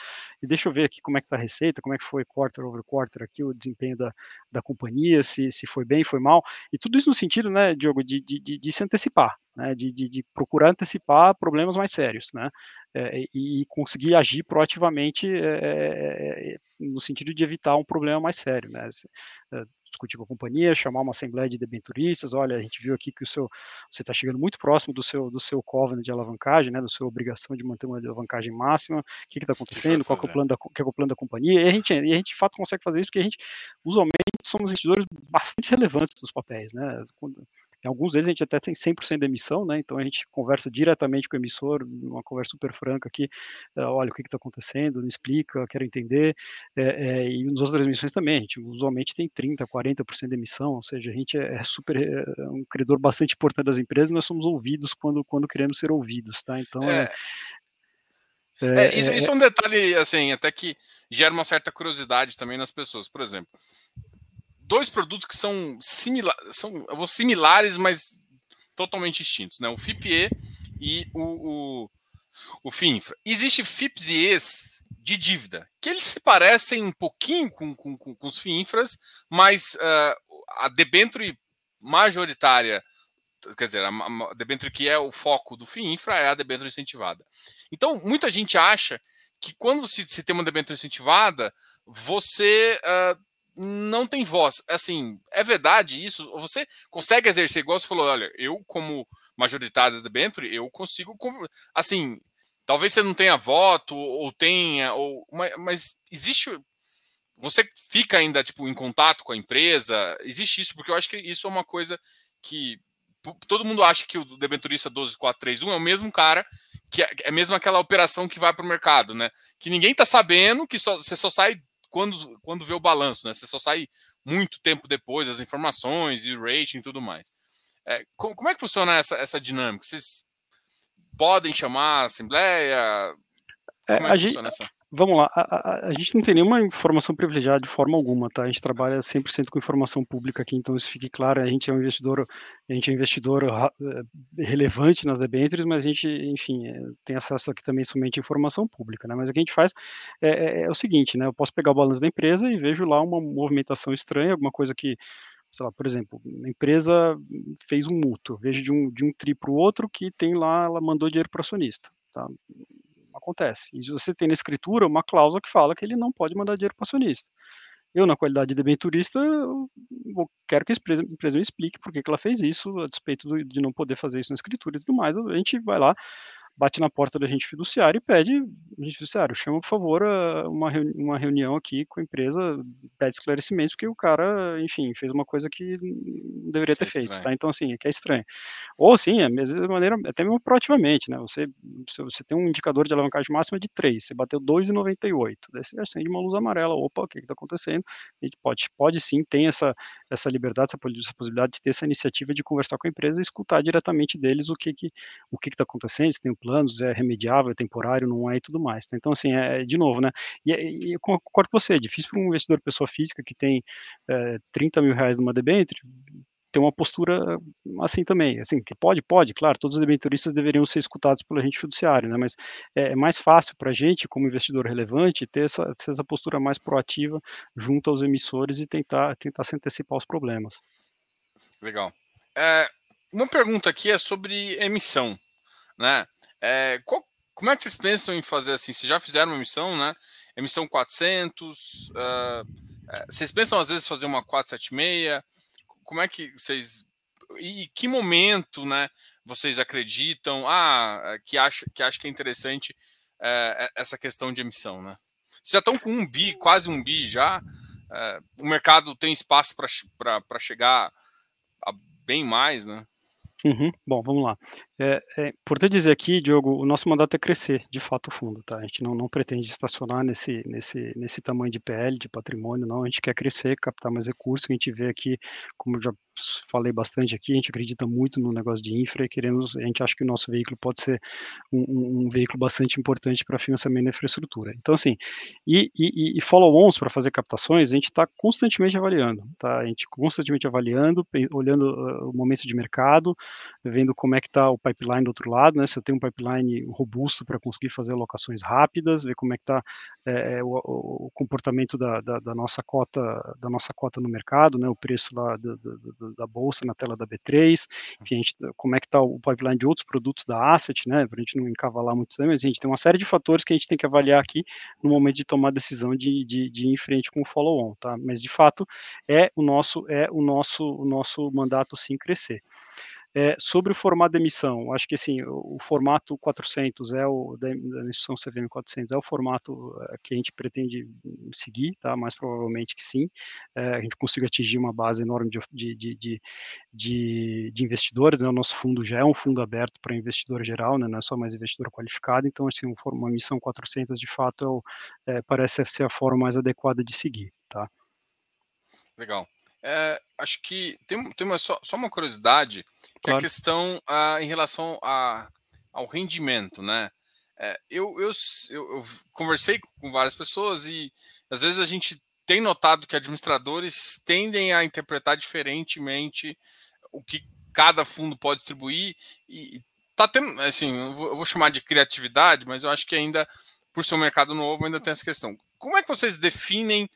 e deixa eu ver aqui como é que está a receita, como é que foi quarter over quarter aqui, o desempenho da, da companhia, se, se foi bem, foi mal. E tudo isso no sentido, né, Diogo, de, de, de, de se antecipar, né, de, de, de, procurar antecipar problemas mais sérios, né, é, e, conseguir agir proativamente é, no sentido de evitar um problema mais sério, né, é, discutir com a companhia, chamar uma assembleia de debenturistas, olha, a gente viu aqui que o seu, você está chegando muito próximo do seu, do seu covenant de alavancagem, né, da sua obrigação de manter uma alavancagem máxima, o que está acontecendo, qual é, o plano da, que é o plano da companhia, e a gente, e a gente de fato consegue fazer isso porque a gente, usualmente, somos investidores bastante relevantes dos papéis, né, quando, em alguns deles a gente até tem 100% de emissão, né? Então a gente conversa diretamente com o emissor, uma conversa super franca aqui, uh, olha o que está acontecendo, me explica, quero entender. É, é, e nas outras emissões também, a gente usualmente tem 30%, 40% de emissão, ou seja, a gente é, é super é um credor bastante importante das empresas, nós somos ouvidos quando, quando queremos ser ouvidos, tá? Então é, é, isso, isso, é um detalhe, assim, até que gera uma certa curiosidade também nas pessoas. Por exemplo, dois produtos que são, simila são similares, mas totalmente distintos, né? O FIPE e o, o, o FINFRA. Existe FIPS e ES de dívida, que eles se parecem um pouquinho com, com, com, com os FINFRAs, mas uh, a debenture majoritária, quer dizer, a, a debenture que é o foco do FINFRA é a debenture incentivada. Então, muita gente acha que quando se, se tem uma debenture incentivada, você uh, não tem voz. Assim, é verdade isso? Você consegue exercer, igual você falou, olha, eu como majoritário da Bentley, eu consigo, assim, talvez você não tenha voto ou tenha, ou, mas, existe você fica ainda tipo em contato com a empresa? Existe isso? Porque eu acho que isso é uma coisa que todo mundo acha que o debenturista 12431 é o mesmo cara que é, é mesmo aquela operação que vai para o mercado, né? Que ninguém está sabendo, que só, você só sai quando, quando vê o balanço, né? Você só sai muito tempo depois as informações e o rating e tudo mais. É, como, como, é que funciona essa, essa dinâmica? Vocês podem chamar a assembleia? É, como é, que funciona gente, essa? Vamos lá, a, a, a, gente não tem nenhuma informação privilegiada de forma alguma, tá? A gente trabalha 100% com informação pública aqui, então isso fique claro, a gente é um investidor, a gente é um investidor eh, relevante nas debêntures, mas a gente, enfim, é, tem acesso aqui também somente à informação pública, né? Mas o que a gente faz é, é, é, o seguinte, né? Eu posso pegar o balanço da empresa e vejo lá uma movimentação estranha, alguma coisa que, sei lá, por exemplo, a empresa fez um mútuo, vejo de um, de um tri para o outro que tem lá, ela mandou dinheiro para o acionista, tá? Acontece. E você tem na escritura uma cláusula que fala que ele não pode mandar dinheiro para o acionista. Eu, na qualidade de debenturista, quero que a empresa, a empresa me explique por que, que ela fez isso, a despeito de não poder fazer isso na escritura e tudo mais. A gente vai lá, bate na porta da gente fiduciário e pede, gente fiduciário, chama por favor uma, reuni uma reunião aqui com a empresa, pede esclarecimentos, porque o cara, enfim, fez uma coisa que não deveria ter que feito, tá? Então, assim, é que é estranho. Ou, sim, é de maneira, até mesmo proativamente, né? Você, você tem um indicador de alavancagem máxima de 3, você bateu 2,98, daí você acende uma luz amarela, opa, o que está acontecendo? A gente pode, pode sim, tem essa, essa liberdade, essa, possibilidade de ter essa iniciativa de conversar com a empresa e escutar diretamente deles o que que o que está acontecendo, se tem planos, é remediável, é temporário, não é e tudo mais. Tá? Então, assim, é, de novo, né? E, e eu concordo com você, é difícil para um investidor pessoa física que tem é, 30 mil reais numa debênture ter uma postura assim também, assim, que pode, pode, claro, todos os debenturistas deveriam ser escutados pelo agente fiduciário, né, mas é, é mais fácil para a gente, como investidor relevante, ter essa, ter essa postura mais proativa junto aos emissores e tentar, tentar se antecipar os problemas. Legal. É, uma pergunta aqui é sobre emissão, né? É, qual, como é que vocês pensam em fazer assim? Vocês já fizeram uma emissão, né? Emissão 400. Uh, ah, é, vocês pensam às vezes fazer uma 476? Como é que vocês. E que momento, né? Vocês acreditam ah, que acha que, acha que é interessante é, essa questão de emissão, né? Vocês já estão com um bi, quase um bi já. É, o mercado tem espaço para chegar a bem mais, né? Uhum. Bom, vamos lá. É, é importante dizer aqui, Diogo, o nosso mandato é crescer, de fato, o fundo, tá? A gente não, não pretende estacionar nesse, nesse, nesse tamanho de PL, de patrimônio, não. A gente quer crescer, captar mais recursos, a gente vê aqui, como eu já falei bastante aqui, a gente acredita muito no negócio de infra e queremos, a gente acha que o nosso veículo pode ser um, um, veículo bastante importante para financiamento da infraestrutura. Então, assim, e, e, e follow-ons para fazer captações, a gente está constantemente avaliando, tá? A gente constantemente avaliando, olhando uh, o momento de mercado, vendo como é que está o pipeline do outro lado, né? Se eu tenho um pipeline robusto para conseguir fazer alocações rápidas, ver como é que está é, é, o, o, comportamento da, da, da, nossa cota, da nossa cota no mercado, né? O preço lá do, da bolsa na tela da B3, enfim, gente, como é que está o pipeline de outros produtos da asset, né? Para a gente não encavalar muito também, mas a gente tem uma série de fatores que a gente tem que avaliar aqui no momento de tomar a decisão de, de, de ir em frente com o follow-on, tá? Mas de fato é o nosso é o nosso o nosso mandato sim crescer. É, sobre o formato de emissão, acho que assim, o, o formato 400 é o da, da instituição CVM 400 é o formato é, que a gente pretende seguir, tá? Mais provavelmente que sim. É, a gente consiga atingir uma base enorme de, de, de, de, de investidores, né? O nosso fundo já é um fundo aberto para investidor geral, né? Não é só mais investidor qualificado, então assim, uma emissão 400 de fato é o, parece ser a forma mais adequada de seguir, tá? Legal. É, acho que tem, tem uma, só, só uma curiosidade, que claro. é a questão ah, em relação a, ao rendimento, né? É, eu, eu, eu, eu, conversei com várias pessoas e às vezes a gente tem notado que administradores tendem a interpretar diferentemente o que cada fundo pode distribuir e tá tendo, assim, eu vou, eu vou chamar de criatividade, mas eu acho que ainda, por ser um mercado novo, ainda tem essa questão. Como é que vocês definem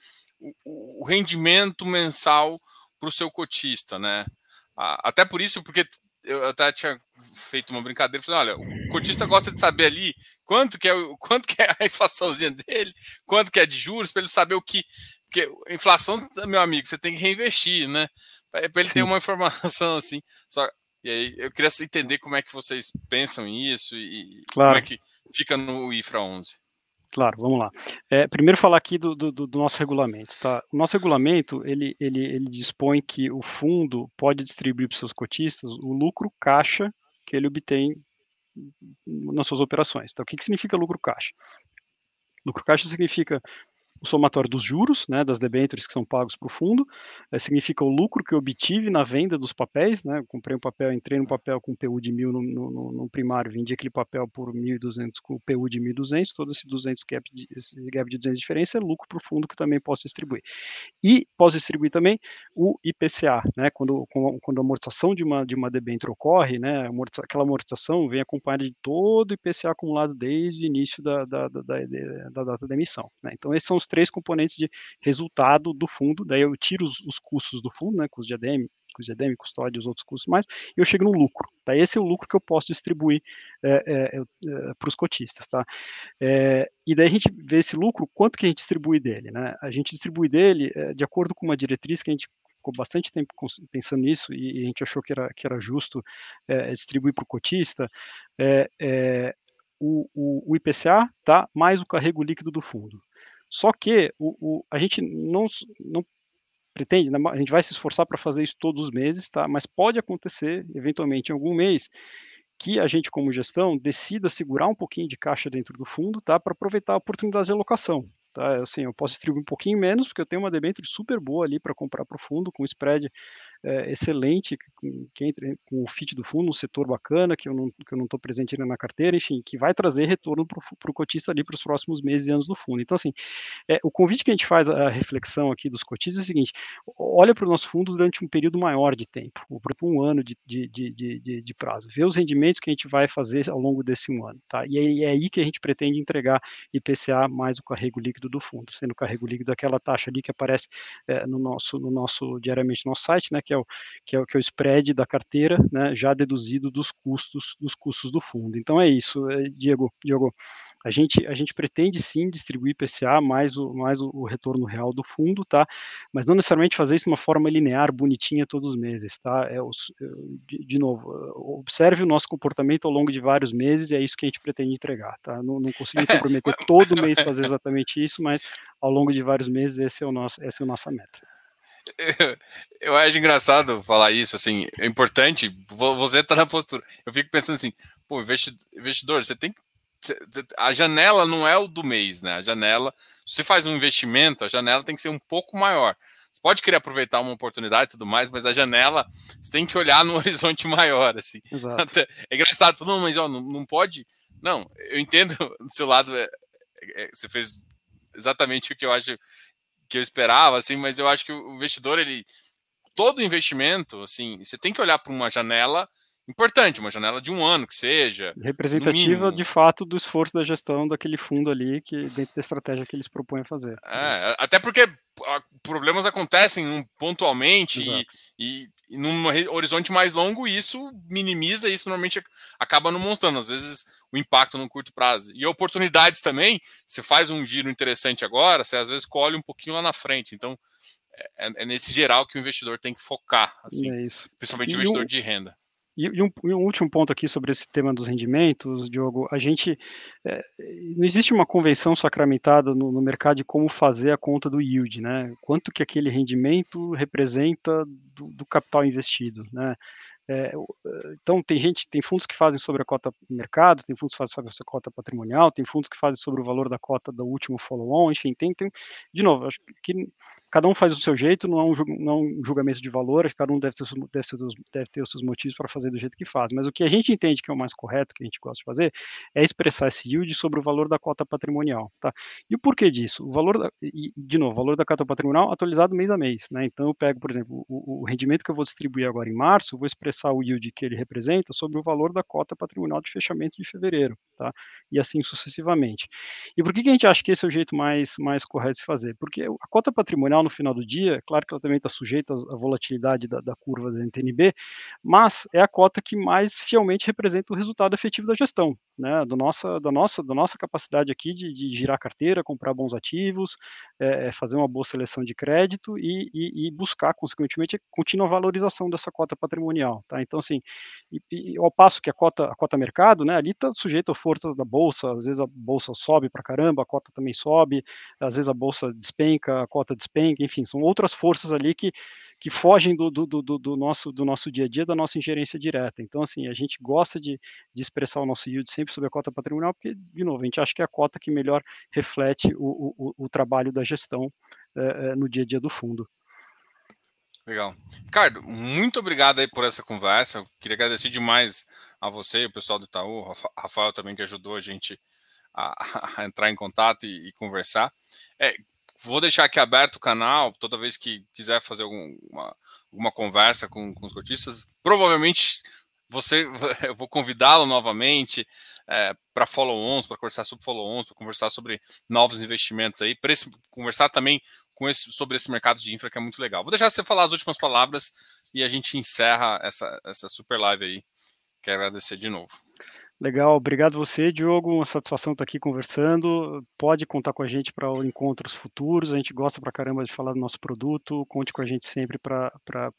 o, rendimento mensal para o seu cotista, né? Até por isso, porque eu até tinha feito uma brincadeira, falei, olha, o cotista gosta de saber ali quanto que é, quanto que é a inflaçãozinha dele, quanto que é de juros, para ele saber o que. Porque inflação, meu amigo, você tem que reinvestir, né? Para ele ter uma informação assim. Só, e aí eu queria entender como é que vocês pensam isso e claro. como é que fica no IFRA 11. Claro, vamos lá. É, primeiro falar aqui do, do, do, nosso regulamento. Tá? O nosso regulamento ele, ele, ele dispõe que o fundo pode distribuir para seus cotistas o lucro caixa que ele obtém nas suas operações. Então, o que, que significa lucro caixa? Lucro caixa significa o somatório dos juros, né, das debêntures que são pagos para o fundo, é, significa o lucro que eu obtive na venda dos papéis, né, eu comprei um papel, entrei no papel com PU de 1.000 no, no, no, primário, vendi aquele papel por 1.200 com PU de 1.200, todo esse 200 gap de, esse gap de 200 de diferença é lucro para o fundo que também posso distribuir. E posso distribuir também o IPCA, né, quando, quando a amortização de uma, de uma debênture ocorre, né, aquela amortização vem acompanhada de todo o IPCA acumulado desde o início da, da, da, da, da data da emissão. Né, então esses são os três componentes de resultado do fundo, daí eu tiro os, os custos do fundo, né, custo de ADM, custo de ADM, custódia, os outros custos mais, e eu chego no lucro, tá? Esse é o lucro que eu posso distribuir é, é, é, para os cotistas, tá? É, e daí a gente vê esse lucro, quanto que a gente distribui dele, né? A gente distribui dele é, de acordo com uma diretriz que a gente ficou bastante tempo pensando nisso e a gente achou que era, que era justo é, distribuir para o cotista, é, é, o, o, o, IPCA tá, mais o carrego líquido do fundo. Só que o, o, a gente não, não pretende, né, a gente vai se esforçar para fazer isso todos os meses, tá? Mas pode acontecer, eventualmente, em algum mês, que a gente, como gestão, decida segurar um pouquinho de caixa dentro do fundo, tá? Para aproveitar a oportunidade de alocação. Tá? Assim, eu posso distribuir um pouquinho menos, porque eu tenho uma debênture super boa ali para comprar para o fundo, com spread é, excelente, que entra com o fit do fundo, um setor bacana, que eu não eu não estou presente na carteira, enfim, que vai trazer retorno para o cotista ali para os próximos meses e anos do fundo. Então, assim, é, o convite que a gente faz, a reflexão aqui dos cotistas é o seguinte, olha para o nosso fundo durante um período maior de tempo, ou por um ano de, de, de, de, de prazo, vê os rendimentos que a gente vai fazer ao longo desse um ano, tá? E é, é aí que a gente pretende entregar IPCA mais o carrego líquido do fundo, sendo o carrego líquido aquela taxa ali que aparece é, no nosso, no nosso, diariamente no nosso site, né, que é o, que é o, que é o spread da carteira, né, já deduzido dos custos, dos custos do fundo. Então é isso, é, Diego, Diego, a gente, a gente pretende sim distribuir PCA mais o, mais o, o, retorno real do fundo, tá? Mas não necessariamente fazer isso de uma forma linear, bonitinha todos os meses, tá? É, é, de, de, novo, observe o nosso comportamento ao longo de vários meses e é isso que a gente pretende entregar, tá? Não, não consigo comprometer todo mês fazer exatamente isso, mas ao longo de vários meses esse é o nosso, essa é a nossa meta. Eu, acho engraçado falar isso, assim, é importante, você tá na postura. Eu fico pensando assim, pô, investidor, você tem que. A janela não é o do mês, né? A janela, se você faz um investimento, a janela tem que ser um pouco maior. Você pode querer aproveitar uma oportunidade e tudo mais, mas a janela você tem que olhar no horizonte maior, assim. É engraçado, não, mas ó, não, não pode. Não, eu entendo do seu lado, é, é, você fez exatamente o que eu acho que eu esperava, assim, mas eu acho que o investidor, ele todo investimento, assim, você tem que olhar para uma janela importante, uma janela de um ano que seja. Representativa, de fato, do esforço da gestão daquele fundo ali, que dentro da estratégia que eles propõem fazer. É, até porque problemas acontecem pontualmente e, e, e, num horizonte mais longo, isso minimiza, isso normalmente acaba não mostrando, às vezes, o impacto no curto prazo. E oportunidades também, você faz um giro interessante agora, você às vezes colhe um pouquinho lá na frente. Então, é, é nesse geral que o investidor tem que focar, assim, é principalmente o investidor de renda. E, e, um, e, um, último ponto aqui sobre esse tema dos rendimentos, Diogo, a gente é, não existe uma convenção sacramentada no, no, mercado de como fazer a conta do yield, né? Quanto que aquele rendimento representa do, do capital investido, né? É, então tem gente, tem fundos que fazem sobre a cota mercado, tem fundos que fazem sobre a cota patrimonial, tem fundos que fazem sobre o valor da cota do último follow-on, enfim, tem, tem, de novo, acho que cada um faz do seu jeito, não é um, não é um julgamento de valor, cada um deve ter, deve, ter, deve ter os seus motivos para fazer do jeito que faz. Mas o que a gente entende que é o mais correto, que a gente gosta de fazer, é expressar esse yield sobre o valor da cota patrimonial. Tá? E o porquê disso? O valor, da, e, de novo, o valor da cota patrimonial atualizado mês a mês. Né? Então eu pego, por exemplo, o, o rendimento que eu vou distribuir agora em março, vou expressar o yield que ele representa sobre o valor da cota patrimonial de fechamento de fevereiro. Tá? E assim sucessivamente. E por que, que a gente acha que esse é o jeito mais, mais correto de se fazer? Porque a cota patrimonial no final do dia, claro que ela também está sujeita à volatilidade da, da, curva da NTNB, mas é a cota que mais fielmente representa o resultado efetivo da gestão, né, do nossa, da, nossa, da nossa capacidade aqui de, de girar carteira, comprar bons ativos, é, é, fazer uma boa seleção de crédito e, e, e buscar, consequentemente, contínua valorização dessa cota patrimonial. Tá? Então, assim, e, e, ao passo que a cota, a cota mercado, né, ali está sujeito a forças da bolsa, às vezes a bolsa sobe para caramba, a cota também sobe, às vezes a bolsa despenca, a cota despenca, enfim, são outras forças ali que, que fogem do, do, do, do, nosso, do nosso dia a dia, da nossa ingerência direta. Então, assim, a gente gosta de, de expressar o nosso yield sempre sobre a cota patrimonial, porque, de novo, a gente acha que é a cota que melhor reflete o, o, o trabalho da gestão é, no dia a dia do fundo. Legal. Ricardo, muito obrigado aí por essa conversa. Eu queria agradecer demais a você e o pessoal do Itaú, Rafael também que ajudou a gente a, a entrar em contato e, e conversar. É, vou deixar aqui aberto o canal, toda vez que quiser fazer alguma, alguma conversa com, com os cotistas, provavelmente você, eu vou convidá-lo novamente é, para follow-ons, para conversar sobre follow-ons, para conversar sobre novos investimentos aí, para conversar também com esse, sobre esse mercado de infra que é muito legal. Vou deixar você falar as últimas palavras e a gente encerra essa, essa super live aí. Quero agradecer de novo. Legal, obrigado você, Diogo. Uma satisfação estar aqui conversando. Pode contar com a gente para encontros futuros. A gente gosta pra caramba de falar do nosso produto. Conte com a gente sempre para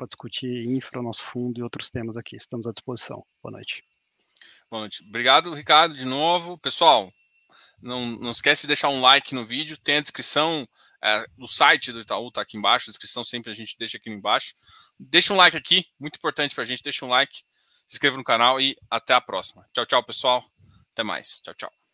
discutir infra, nosso fundo e outros temas aqui. Estamos à disposição. Boa noite. Boa noite. Obrigado, Ricardo, de novo. Pessoal, não, não esquece de deixar um like no vídeo. Tem a descrição é, do site do Itaú, tá aqui embaixo. A descrição sempre a gente deixa aqui embaixo. Deixa um like aqui, muito importante para a gente. Deixa um like se inscreva no canal e até a próxima. Tchau, tchau, pessoal. Até mais. Tchau, tchau.